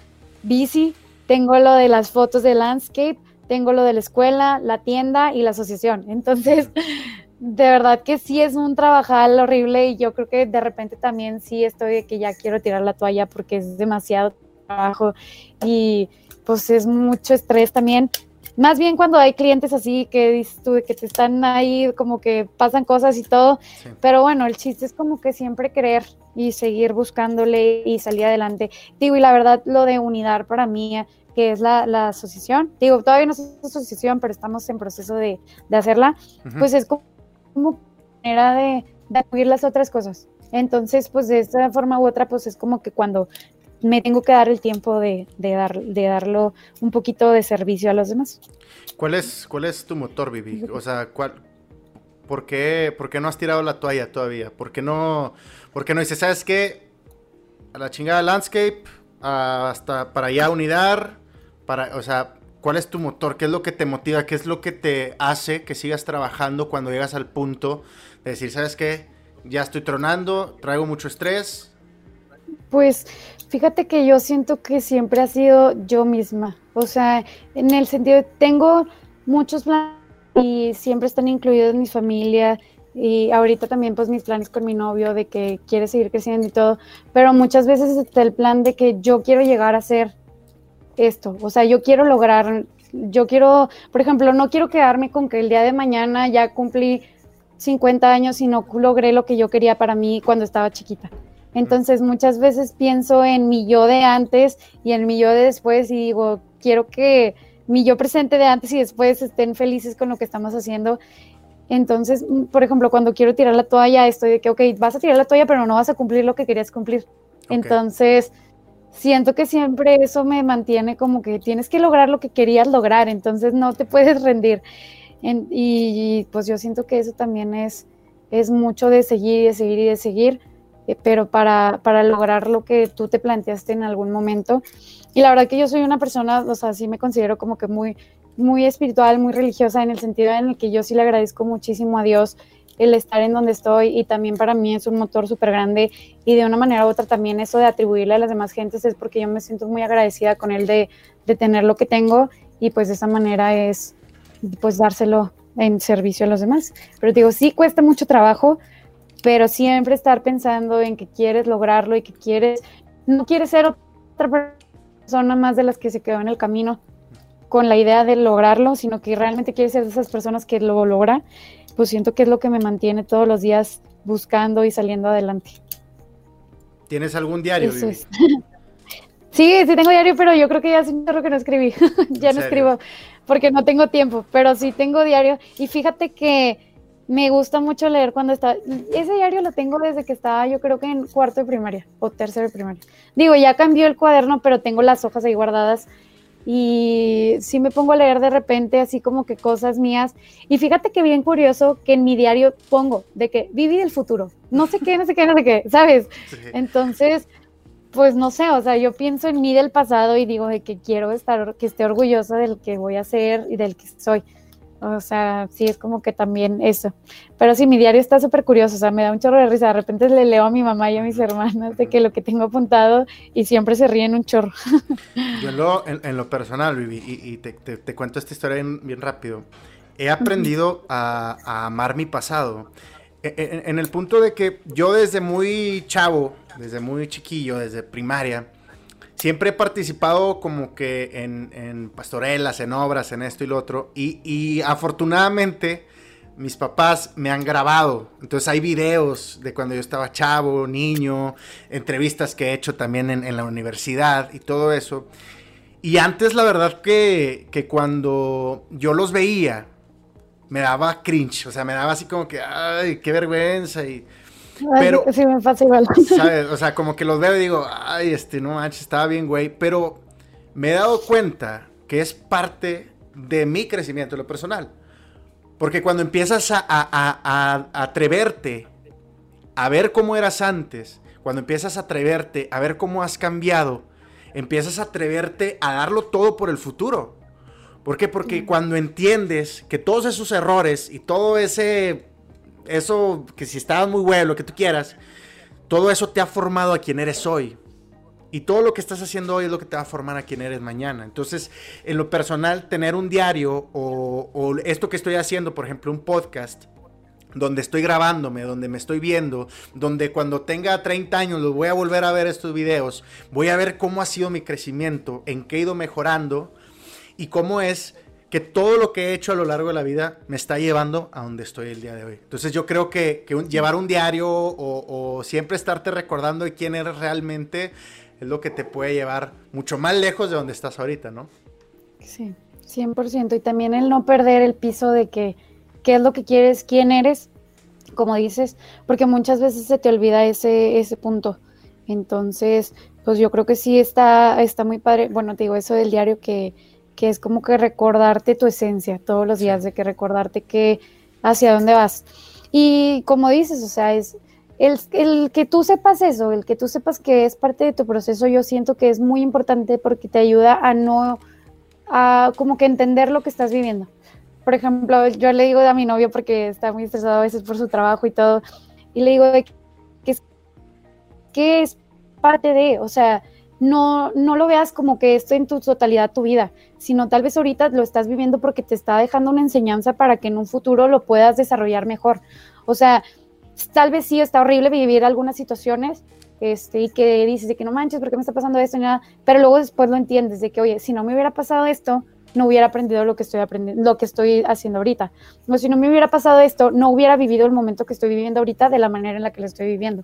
bici, tengo lo de las fotos de landscape, tengo lo de la escuela, la tienda y la asociación. Entonces, de verdad que sí es un trabajal horrible y yo creo que de repente también sí estoy de que ya quiero tirar la toalla porque es demasiado trabajo y pues es mucho estrés también. Más bien cuando hay clientes así que dices tú, que te están ahí, como que pasan cosas y todo. Pero bueno, el chiste es como que siempre querer y seguir buscándole y salir adelante. Digo, y la verdad, lo de unidad para mí, que es la, asociación, digo, todavía no es asociación, pero estamos en proceso de, hacerla, pues es como, manera de, de las otras cosas. Entonces, pues de esta forma u otra, pues es como que cuando me tengo que dar el tiempo de, dar, de darlo un poquito de servicio a los demás. ¿Cuál es, cuál es tu motor, Vivi? O sea, ¿cuál, por, qué, ¿por qué no has tirado la toalla todavía? ¿Por qué no, por qué no dices, sabes qué? A la chingada landscape, hasta para allá unidad, para, o sea, ¿cuál es tu motor? ¿Qué es lo que te motiva? ¿Qué es lo que te hace que sigas trabajando cuando llegas al punto de decir, sabes qué? Ya estoy tronando, traigo mucho estrés, pues fíjate que yo siento que siempre ha sido yo misma. O sea, en el sentido de tengo muchos planes y siempre están incluidos mi familia y ahorita también pues mis planes con mi novio de que quiere seguir creciendo y todo, pero muchas veces está el plan de que yo quiero llegar a ser esto, o sea, yo quiero lograr, yo quiero, por ejemplo, no quiero quedarme con que el día de mañana ya cumplí 50 años y no logré lo que yo quería para mí cuando estaba chiquita. Entonces muchas veces pienso en mi yo de antes y en mi yo de después y digo, quiero que mi yo presente de antes y después estén felices con lo que estamos haciendo. Entonces, mm, por ejemplo, cuando quiero tirar la toalla, estoy de que, ok, vas a tirar la toalla, pero no vas a cumplir lo que querías cumplir. Entonces, siento que siempre eso me mantiene como que tienes que lograr lo que querías lograr, entonces no te puedes rendir. y, pues yo siento que eso también es, es mucho de seguir y de seguir y de seguir eh, pero para, para, lograr lo que tú te planteaste en algún momento. Y la verdad que yo soy una persona, o sea, sí me considero como que muy, muy espiritual, muy religiosa, en el sentido en el que yo sí le agradezco muchísimo a Dios el estar en donde estoy y también para mí es un motor súper grande y de una manera u otra también eso de atribuirle a las demás gentes es porque yo me siento muy agradecida con él de, de tener lo que tengo y pues de esa manera es pues dárselo en servicio a los demás. Pero digo, sí cuesta mucho trabajo, pero siempre estar pensando en que quieres lograrlo y que quieres, no quieres ser otra persona más de las que se quedó en el camino con la idea de lograrlo, sino que realmente quieres ser de esas personas que lo logran, pues siento que es lo que me mantiene todos los días buscando y saliendo adelante. ¿Tienes algún diario? sí, sí tengo diario, pero yo creo que ya es un que no escribí. ya no escribo porque no tengo tiempo, pero sí tengo diario. Y fíjate que me gusta mucho leer cuando está. Ese diario lo tengo desde que estaba, yo creo que en cuarto de primaria o tercero de primaria. Digo, ya cambió el cuaderno, pero tengo las hojas ahí guardadas. Y sí me pongo a leer de repente, así como que cosas mías. Y fíjate que bien curioso que en mi diario pongo de que viví del futuro. No sé qué, no sé qué, no sé qué, ¿sabes? Entonces, pues no sé, o sea, yo pienso en mí del pasado y digo de que quiero estar, que esté orgullosa del que voy a ser y del que soy. O sea, sí, es como que también eso. Pero sí, mi diario está súper curioso, o sea, me da un chorro de risa. De repente le leo a mi mamá y a mis hermanas de que lo que tengo apuntado y siempre se ríen un chorro. Yo en lo, en, lo personal, Vivi, y, te, te, cuento esta historia bien, rápido. He aprendido a, a, amar mi pasado. E, e, en el punto de que yo desde muy chavo, desde muy chiquillo, desde primaria, siempre he participado como que en, pastorelas, en obras, en esto y lo otro. Y, afortunadamente mis papás me han grabado. Entonces hay videos de cuando yo estaba chavo, niño, entrevistas que he hecho también en, la universidad y todo eso. Y antes la verdad que, que cuando yo los veía, me daba cringe, o sea, me daba así como que, ay, qué vergüenza y... pero, sí, me pasa igual. ¿sabes? O sea, como que los veo y digo, ay, este, no manches, estaba bien, güey, pero me he dado cuenta que es parte de mi crecimiento en lo personal. Porque cuando empiezas a, a, atreverte a ver cómo eras antes, cuando empiezas a atreverte a ver cómo has cambiado, empiezas a atreverte a darlo todo por el futuro. ¿Por qué? Porque cuando entiendes que todos esos errores y todo ese, eso que si estabas muy bueno, lo que tú quieras, todo eso te ha formado a quien eres hoy. Y todo lo que estás haciendo hoy es lo que te va a formar a quien eres mañana. Entonces, en lo personal, tener un diario o, esto que estoy haciendo, por ejemplo, un podcast, donde estoy grabándome, donde me estoy viendo, donde cuando tenga 30 años voy a volver a ver estos videos, voy a ver cómo ha sido mi crecimiento, en qué he ido mejorando y cómo es que todo lo que he hecho a lo largo de la vida me está llevando a donde estoy el día de hoy. Entonces yo creo que, llevar un diario o, siempre estarte recordando de quién eres realmente es lo que te puede llevar mucho más lejos de donde estás ahorita, ¿no? Sí, 100%. Y también el no perder el piso de que qué es lo que quieres, quién eres, como dices, porque muchas veces se te olvida ese, ese punto. Entonces, pues yo creo que sí está, está muy padre. Bueno, te digo eso del diario que, que es como que recordarte tu esencia todos los días, de que recordarte que hacia dónde vas. Y como dices, o sea, es el, el, que tú sepas eso, el que tú sepas que es parte de tu proceso, yo siento que es muy importante porque te ayuda a no, a como que entender lo que estás viviendo por ejemplo, yo le digo a mi novio porque está muy estresado a veces por su trabajo y todo, y le digo que es, que es parte de, o sea, no, no lo veas como que esto en tu totalidad tu vida, sino tal vez ahorita lo estás viviendo porque te está dejando una enseñanza para que en un futuro lo puedas desarrollar mejor. O sea, tal vez sí está horrible vivir algunas situaciones, este, y que dices de que no manches, ¿por qué me está pasando esto? nada, pero luego después lo entiendes de que, oye, si no me hubiera pasado esto, no hubiera aprendido lo que estoy aprendiendo, lo que estoy haciendo ahorita. O si no me hubiera pasado esto, no hubiera vivido el momento que estoy viviendo ahorita de la manera en la que lo estoy viviendo.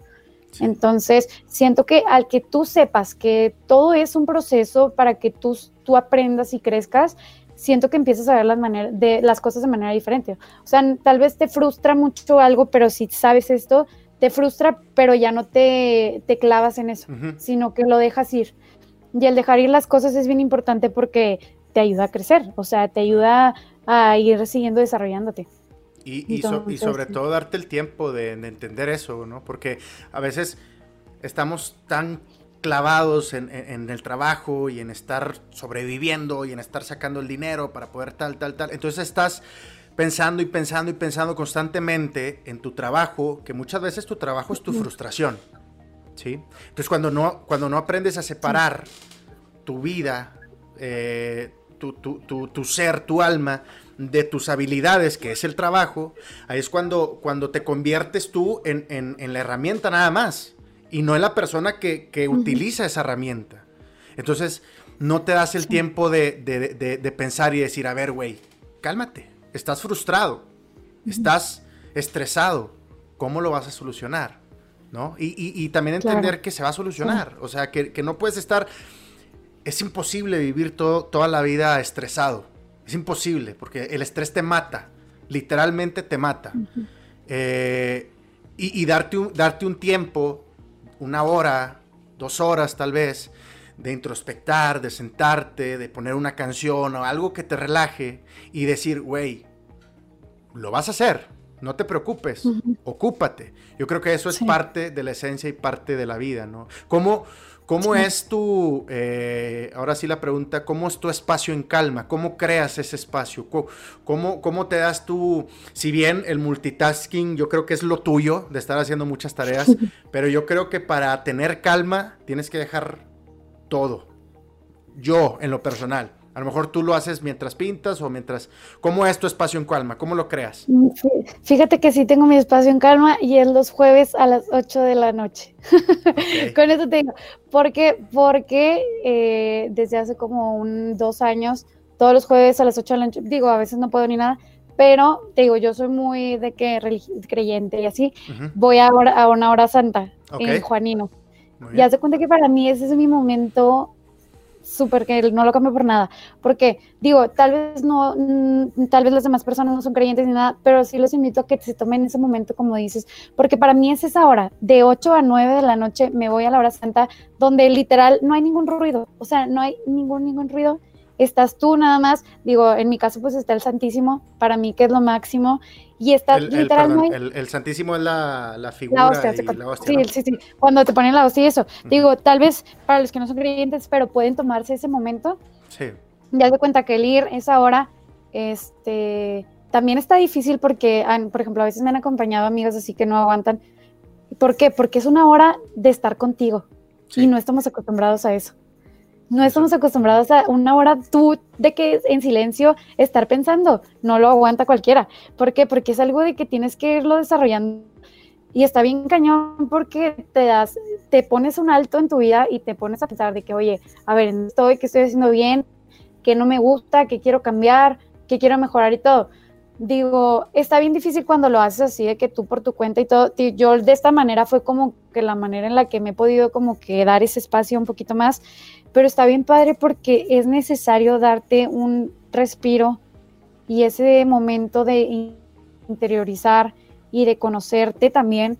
Entonces, siento que al que tú sepas que todo es un proceso para que tú, tú aprendas y crezcas, siento que empiezas a ver las, maneras de, las cosas de manera diferente. O sea, tal vez te frustra mucho algo, pero si sabes esto, te frustra, pero ya no te, te clavas en eso, sino que lo dejas ir. Y el dejar ir las cosas es bien importante porque te ayuda a crecer, o sea, te ayuda a ir siguiendo desarrollándote. Y, y, sobre todo darte el tiempo de, entender eso, ¿no? Porque a veces estamos tan clavados en, el trabajo y en estar sobreviviendo y en estar sacando el dinero para poder tal, tal, tal. Entonces estás pensando y pensando y pensando constantemente en tu trabajo, que muchas veces tu trabajo es tu frustración, ¿sí? Entonces cuando no, cuando no aprendes a separar tu vida, eh, tu, ser, tu alma, de tus habilidades, que es el trabajo, ahí es cuando, cuando te conviertes tú en, la herramienta nada más y no en la persona que, utiliza esa herramienta. Entonces, no te das el tiempo de, pensar y decir, a ver, güey, cálmate, estás frustrado, estás estresado, ¿cómo lo vas a solucionar? ¿No? Y, también entender que se va a solucionar, o sea, que, que no puedes estar es imposible vivir todo, toda la vida estresado. Es imposible, porque el estrés te mata, literalmente te mata. Eh, y, darte, un, darte un tiempo, una hora, dos horas tal vez, de introspectar, de sentarte, de poner una canción o algo que te relaje y decir, güey, lo vas a hacer, no te preocupes, ocúpate. Yo creo que eso es parte de la esencia y parte de la vida, ¿no? ¿Cómo, ¿Cómo es tu, eh, ahora sí la pregunta, cómo es tu espacio en calma? ¿Cómo creas ese espacio? ¿Cómo, ¿Cómo, te das tú, si bien el multitasking yo creo que es lo tuyo, de estar haciendo muchas tareas, pero yo creo que para tener calma tienes que dejar todo. Yo, en lo personal. A lo mejor tú lo haces mientras pintas o mientras... ¿Cómo es tu espacio en calma? ¿Cómo lo creas? Mm, fíjate que sí tengo mi espacio en calma y es los jueves a las 8 de la noche. Con eso te digo. ¿Por qué? Porque eh, desde hace como un, dos años, todos los jueves a las 8 de la noche, digo, a veces no puedo ni nada, pero te digo, yo soy muy de que creyente y así, voy a, a, una hora santa en Juanino. Y haz de cuenta que para mí ese es mi momento súper que no lo cambio por nada. Porque digo, tal vez no, mm, tal vez las demás personas no son creyentes ni nada, pero sí los invito a que se tomen ese momento, como dices, porque para mí es esa hora, de 8 a 9 de la noche me voy a la hora santa, donde literal no hay ningún ruido, o sea, no hay ningún, ningún ruido. Estás tú nada más, digo, en mi caso pues está el Santísimo, para mí que es lo máximo, y está el, el, Santísimo es la, figura y la hostia, Sí, sí, sí. Cuando te ponen la hostia y eso. Digo, tal vez para los que no son creyentes, pero pueden tomarse ese momento. Sí. Ya de cuenta que el ir esa hora, este, también está difícil porque, por ejemplo, a veces me han acompañado amigos así que no aguantan. ¿Por qué? Porque es una hora de estar contigo y no estamos acostumbrados a eso. No estamos acostumbrados a una hora tú de que en silencio estar pensando. No lo aguanta cualquiera. ¿Por qué? Porque es algo de que tienes que irlo desarrollando. Y está bien cañón porque te das, te pones un alto en tu vida y te pones a pensar de que, oye, a ver, estoy, que estoy haciendo bien, que no me gusta, que quiero cambiar, que quiero mejorar y todo. Digo, está bien difícil cuando lo haces así, de que tú por tu cuenta y todo. Yo de esta manera fue como que la manera en la que me he podido como que dar ese espacio un poquito más pero está bien padre porque es necesario darte un respiro y ese momento de interiorizar y de conocerte también.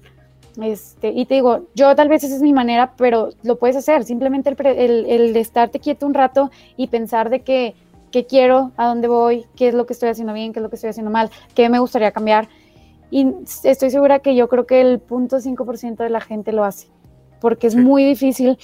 Este, y te digo, yo tal vez esa es mi manera, pero lo puedes hacer. Simplemente el, el, estarte quieto un rato y pensar de que, qué quiero, a dónde voy, qué es lo que estoy haciendo bien, qué es lo que estoy haciendo mal, qué me gustaría cambiar. Y estoy segura que yo creo que el punto 5% de la gente lo hace, porque es muy difícil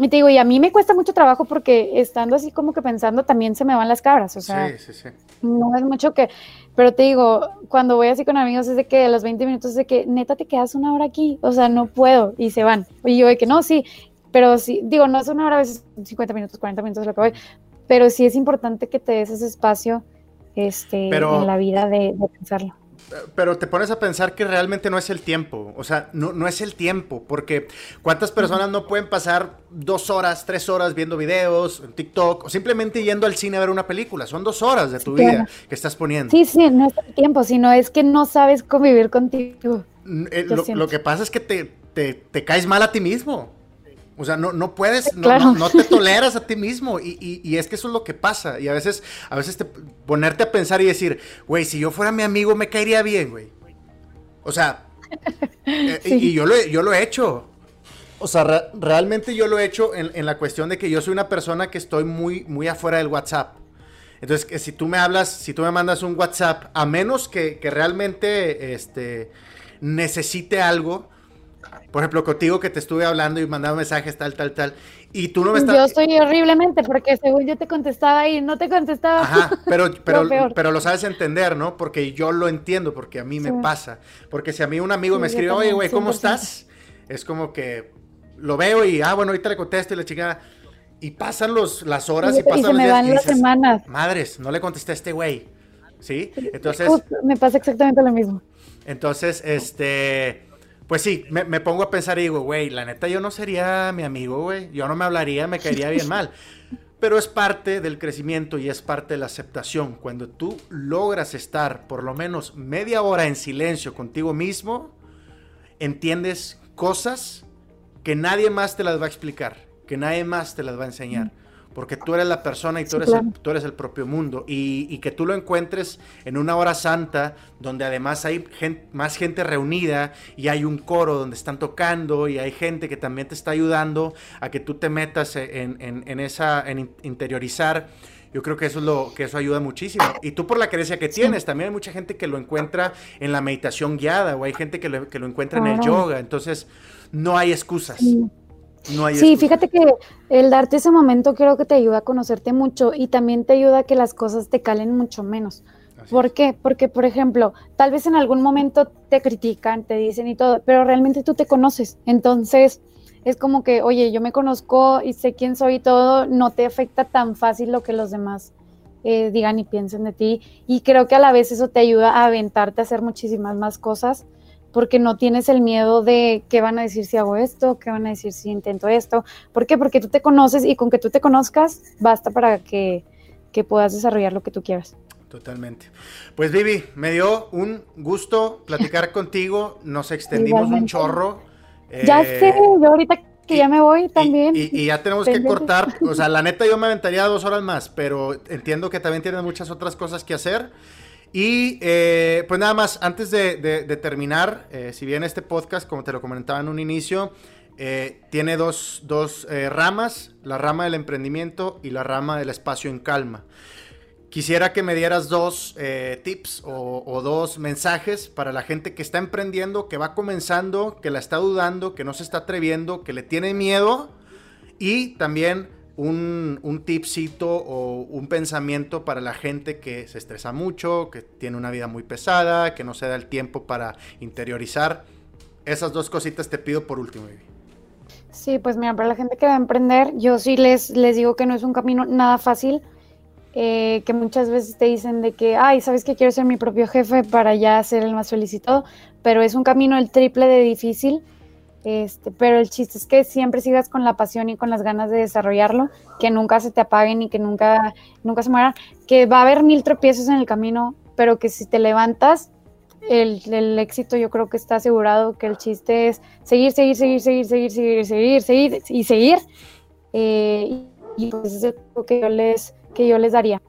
y te digo, y a mí me cuesta mucho trabajo porque estando así como que pensando también se me van las cabras, o sea, sí, sí, sí. no es mucho que, pero te digo, cuando voy así con amigos es de que a los 20 minutos es de que neta te quedas una hora aquí, o sea, no puedo y se van. Y yo de que no, sí, pero sí, digo, no es una hora, a veces 50 minutos, 40 minutos lo que voy, pero sí es importante que te des ese espacio este, en la vida de pensarlo pero te pones a pensar que realmente no es el tiempo. O sea, no, no es el tiempo. Porque ¿cuántas personas no pueden pasar dos horas, tres horas viendo videos en TikTok o simplemente yendo al cine a ver una película? Son dos horas de tu vida que estás poniendo. Sí, sí, no es el tiempo, sino es que no sabes convivir contigo. Eh, lo, que pasa es que te, te, te caes mal a ti mismo. O sea, no, no puedes, no, no, te toleras a ti mismo. Y, y, y, es que eso es lo que pasa. Y a veces, a veces te, ponerte a pensar y decir, güey, si yo fuera mi amigo me caería bien, güey. O sea, eh, y, yo, lo, yo lo he hecho. O sea, realmente yo lo he hecho en, en, la cuestión de que yo soy una persona que estoy muy, muy afuera del WhatsApp. Entonces, que si tú me hablas, si tú me mandas un WhatsApp, a menos que, que realmente este, necesite algo, por ejemplo, contigo que te estuve hablando y mandaba mensajes, tal, tal, tal, y tú no me estás... Yo estoy horriblemente porque según yo te contestaba y no te contestaba. Ajá, pero, pero, lo pero lo sabes entender, ¿no? Porque yo lo entiendo, porque a mí me pasa. Porque si a mí un amigo me escribe, oye, güey, ¿cómo estás? Es como que lo veo y, ah, bueno, ahorita le contesto y la chica... Y pasan los, las horas y, pasan los me Van las semanas. Madres, no le contesté a este güey. ¿Sí? Entonces... me pasa exactamente lo mismo. Entonces, este pues sí, me, pongo a pensar y digo, güey, la neta yo no sería mi amigo, güey. Yo no me hablaría, me caería bien mal. Pero es parte del crecimiento y es parte de la aceptación. Cuando tú logras estar por lo menos media hora en silencio contigo mismo, entiendes cosas que nadie más te las va a explicar, que nadie más te las va a enseñar porque tú eres la persona y tú, eres, el, tú eres el propio mundo. Y, que tú lo encuentres en una hora santa, donde además hay más gente reunida y hay un coro donde están tocando y hay gente que también te está ayudando a que tú te metas en, esa, en interiorizar. Yo creo que eso es lo que eso ayuda muchísimo. Y tú por la creencia que tienes, también hay mucha gente que lo encuentra en la meditación guiada o hay gente que lo, que lo encuentra en el yoga. Entonces, no hay excusas sí, fíjate que el darte ese momento creo que te ayuda a conocerte mucho y también te ayuda a que las cosas te calen mucho menos. ¿Por qué? Porque, por ejemplo, tal vez en algún momento te critican, te dicen y todo, pero realmente tú te conoces. Entonces, es como que, oye, yo me conozco y sé quién soy y todo, no te afecta tan fácil lo que los demás eh, digan y piensen de ti. Y creo que a la vez eso te ayuda a aventarte a hacer muchísimas más cosas porque no tienes el miedo de qué van a decir si hago esto, qué van a decir si intento esto. ¿Por qué? Porque tú te conoces y con que tú te conozcas basta para que, puedas desarrollar lo que tú quieras. Totalmente. Pues Vivi, me dio un gusto platicar contigo, nos extendimos un chorro. Ya sé, yo ahorita que ya me voy también. Y, ya tenemos que cortar. O sea, la neta yo me aventaría dos horas más, pero entiendo que también tienes muchas otras cosas que hacer. Y eh, pues nada más, antes de, terminar, eh, si bien este podcast, como te lo comentaba en un inicio, eh, tiene dos, dos ramas, la rama del emprendimiento y la rama del espacio en calma. Quisiera que me dieras dos tips o, dos mensajes para la gente que está emprendiendo, que va comenzando, que la está dudando, que no se está atreviendo, que le tiene miedo y también un, un tipcito o un pensamiento para la gente que se estresa mucho, que tiene una vida muy pesada, que no se da el tiempo para interiorizar. Esas dos cositas te pido por último, Vivi. Sí, pues mira, para la gente que va a emprender, yo sí les, les digo que no es un camino nada fácil, eh, que muchas veces te dicen de que, ay, sabes que quiero ser mi propio jefe para ya ser el más felicitado, pero es un camino el triple de difícil este, pero el chiste es que siempre sigas con la pasión y con las ganas de desarrollarlo, que nunca se te apaguen y que nunca, nunca se mueran, que va a haber mil tropiezos en el camino, pero que si te levantas, el, éxito yo creo que está asegurado, que el chiste es seguir, seguir, seguir, seguir, seguir, seguir, seguir, seguir y seguir. Eh, y pues es lo que yo les, que yo les daría.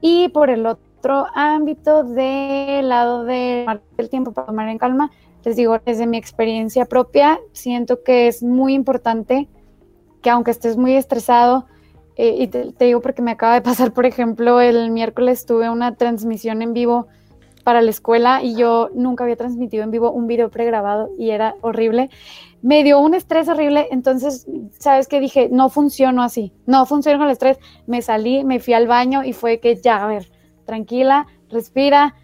Y, por el otro ámbito del lado del tiempo para tomar en calma, les digo, desde mi experiencia propia, siento que es muy importante que aunque estés muy estresado, eh, y te, digo porque me acaba de pasar, por ejemplo, el miércoles tuve una transmisión en vivo para la escuela y yo nunca había transmitido en vivo un video pregrabado y era horrible. Me dio un estrés horrible, entonces, ¿sabes qué? Dije, no funciono así, no funciono con el estrés. Me salí, me fui al baño y fue que ya, a ver, tranquila, respira,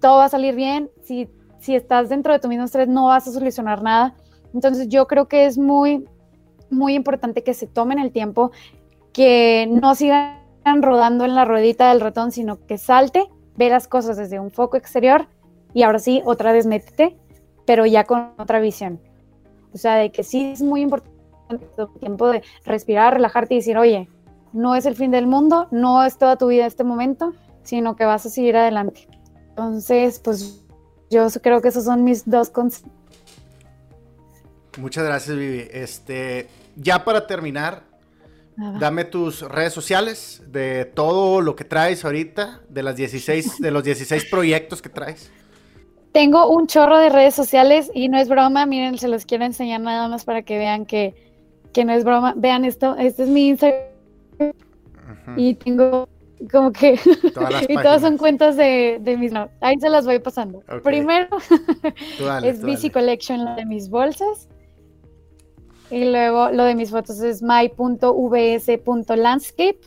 todo va a salir bien. Si si estás dentro de tu mismo estrés no vas a solucionar nada. Entonces yo creo que es muy, muy importante que se tomen el tiempo, que no sigan rodando en la ruedita del ratón, sino que salte, ve las cosas desde un foco exterior y ahora sí, otra vez métete, pero ya con otra visión. O sea, de que sí es muy importante el tiempo de respirar, relajarte y decir, oye, no es el fin del mundo, no es toda tu vida este momento, sino que vas a seguir adelante. Entonces, pues yo creo que esos son mis dos consejos. Muchas gracias, Vivi. Este, ya para terminar, dame tus redes sociales de todo lo que traes ahorita, de las 16, de los 16 proyectos que traes. Tengo un chorro de redes sociales y no es broma, miren, se los quiero enseñar nada más para que vean que, que no es broma. Vean esto, este es mi Instagram. Y tengo como que y todas son cuentas de, de mis no, ahí se las voy pasando. Primero es BC Collection lo de mis bolsas. Y luego lo de mis fotos es my.vs.landscape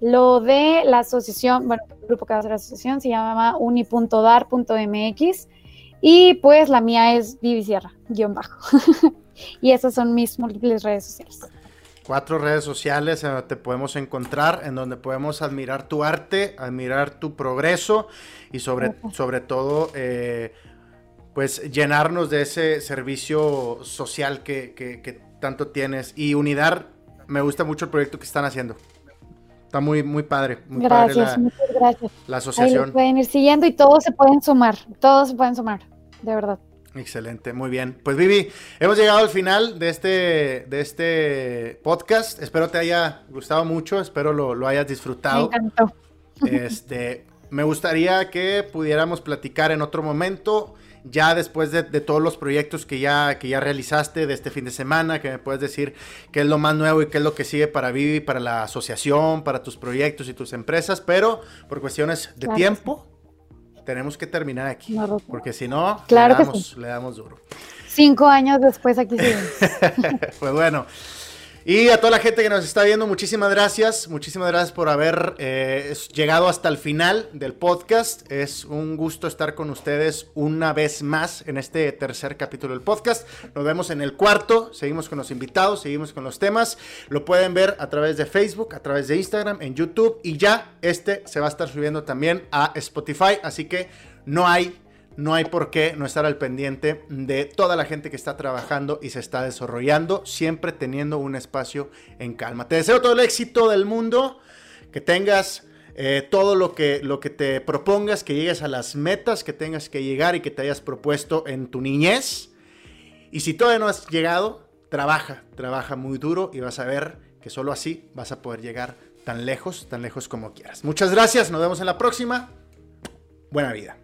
lo de la asociación bueno el grupo que va a la asociación se llama uni.dar.mx y pues la mía es Vivi Sierra guion bajo. Y esas son mis múltiples redes sociales Cuatro redes sociales en donde te podemos encontrar, en donde podemos admirar tu arte, admirar tu progreso y sobre, sobre todo, eh, pues llenarnos de ese servicio social que, tanto tienes. Y Unidad, me gusta mucho el proyecto que están haciendo. Está muy, muy padre. Muy gracias, padre muchas gracias. La asociación. Ahí pueden ir siguiendo y todos se pueden sumar, todos se pueden sumar, de verdad. Excelente, muy bien. Pues Vivi, hemos llegado al final de este, de este podcast. Espero te haya gustado mucho, espero lo, hayas disfrutado. Me encantó. Este, me gustaría que pudiéramos platicar en otro momento, ya después de, todos los proyectos que ya, que ya realizaste de este fin de semana, que me puedes decir qué es lo más nuevo y qué es lo que sigue para Vivi, para la asociación, para tus proyectos y tus empresas, pero por cuestiones de tiempo tenemos que terminar aquí, porque si no, le, damos, le damos duro. Cinco años después aquí seguimos. pues bueno, y a toda la gente que nos está viendo, muchísimas gracias. Muchísimas gracias por haber eh, llegado hasta el final del podcast. Es un gusto estar con ustedes una vez más en este tercer capítulo del podcast. Nos vemos en el cuarto. Seguimos con los invitados, seguimos con los temas. Lo pueden ver a través de Facebook, a través de Instagram, en YouTube. Y ya este se va a estar subiendo también a Spotify. Así que no hay no hay por qué no estar al pendiente de toda la gente que está trabajando y se está desarrollando, siempre teniendo un espacio en calma. Te deseo todo el éxito del mundo, que tengas eh, todo lo que, lo que te propongas, que llegues a las metas que tengas que llegar y que te hayas propuesto en tu niñez. Y si todavía no has llegado, trabaja, trabaja muy duro y vas a ver que solo así vas a poder llegar tan lejos, tan lejos como quieras. Muchas gracias, nos vemos en la próxima. Buena vida.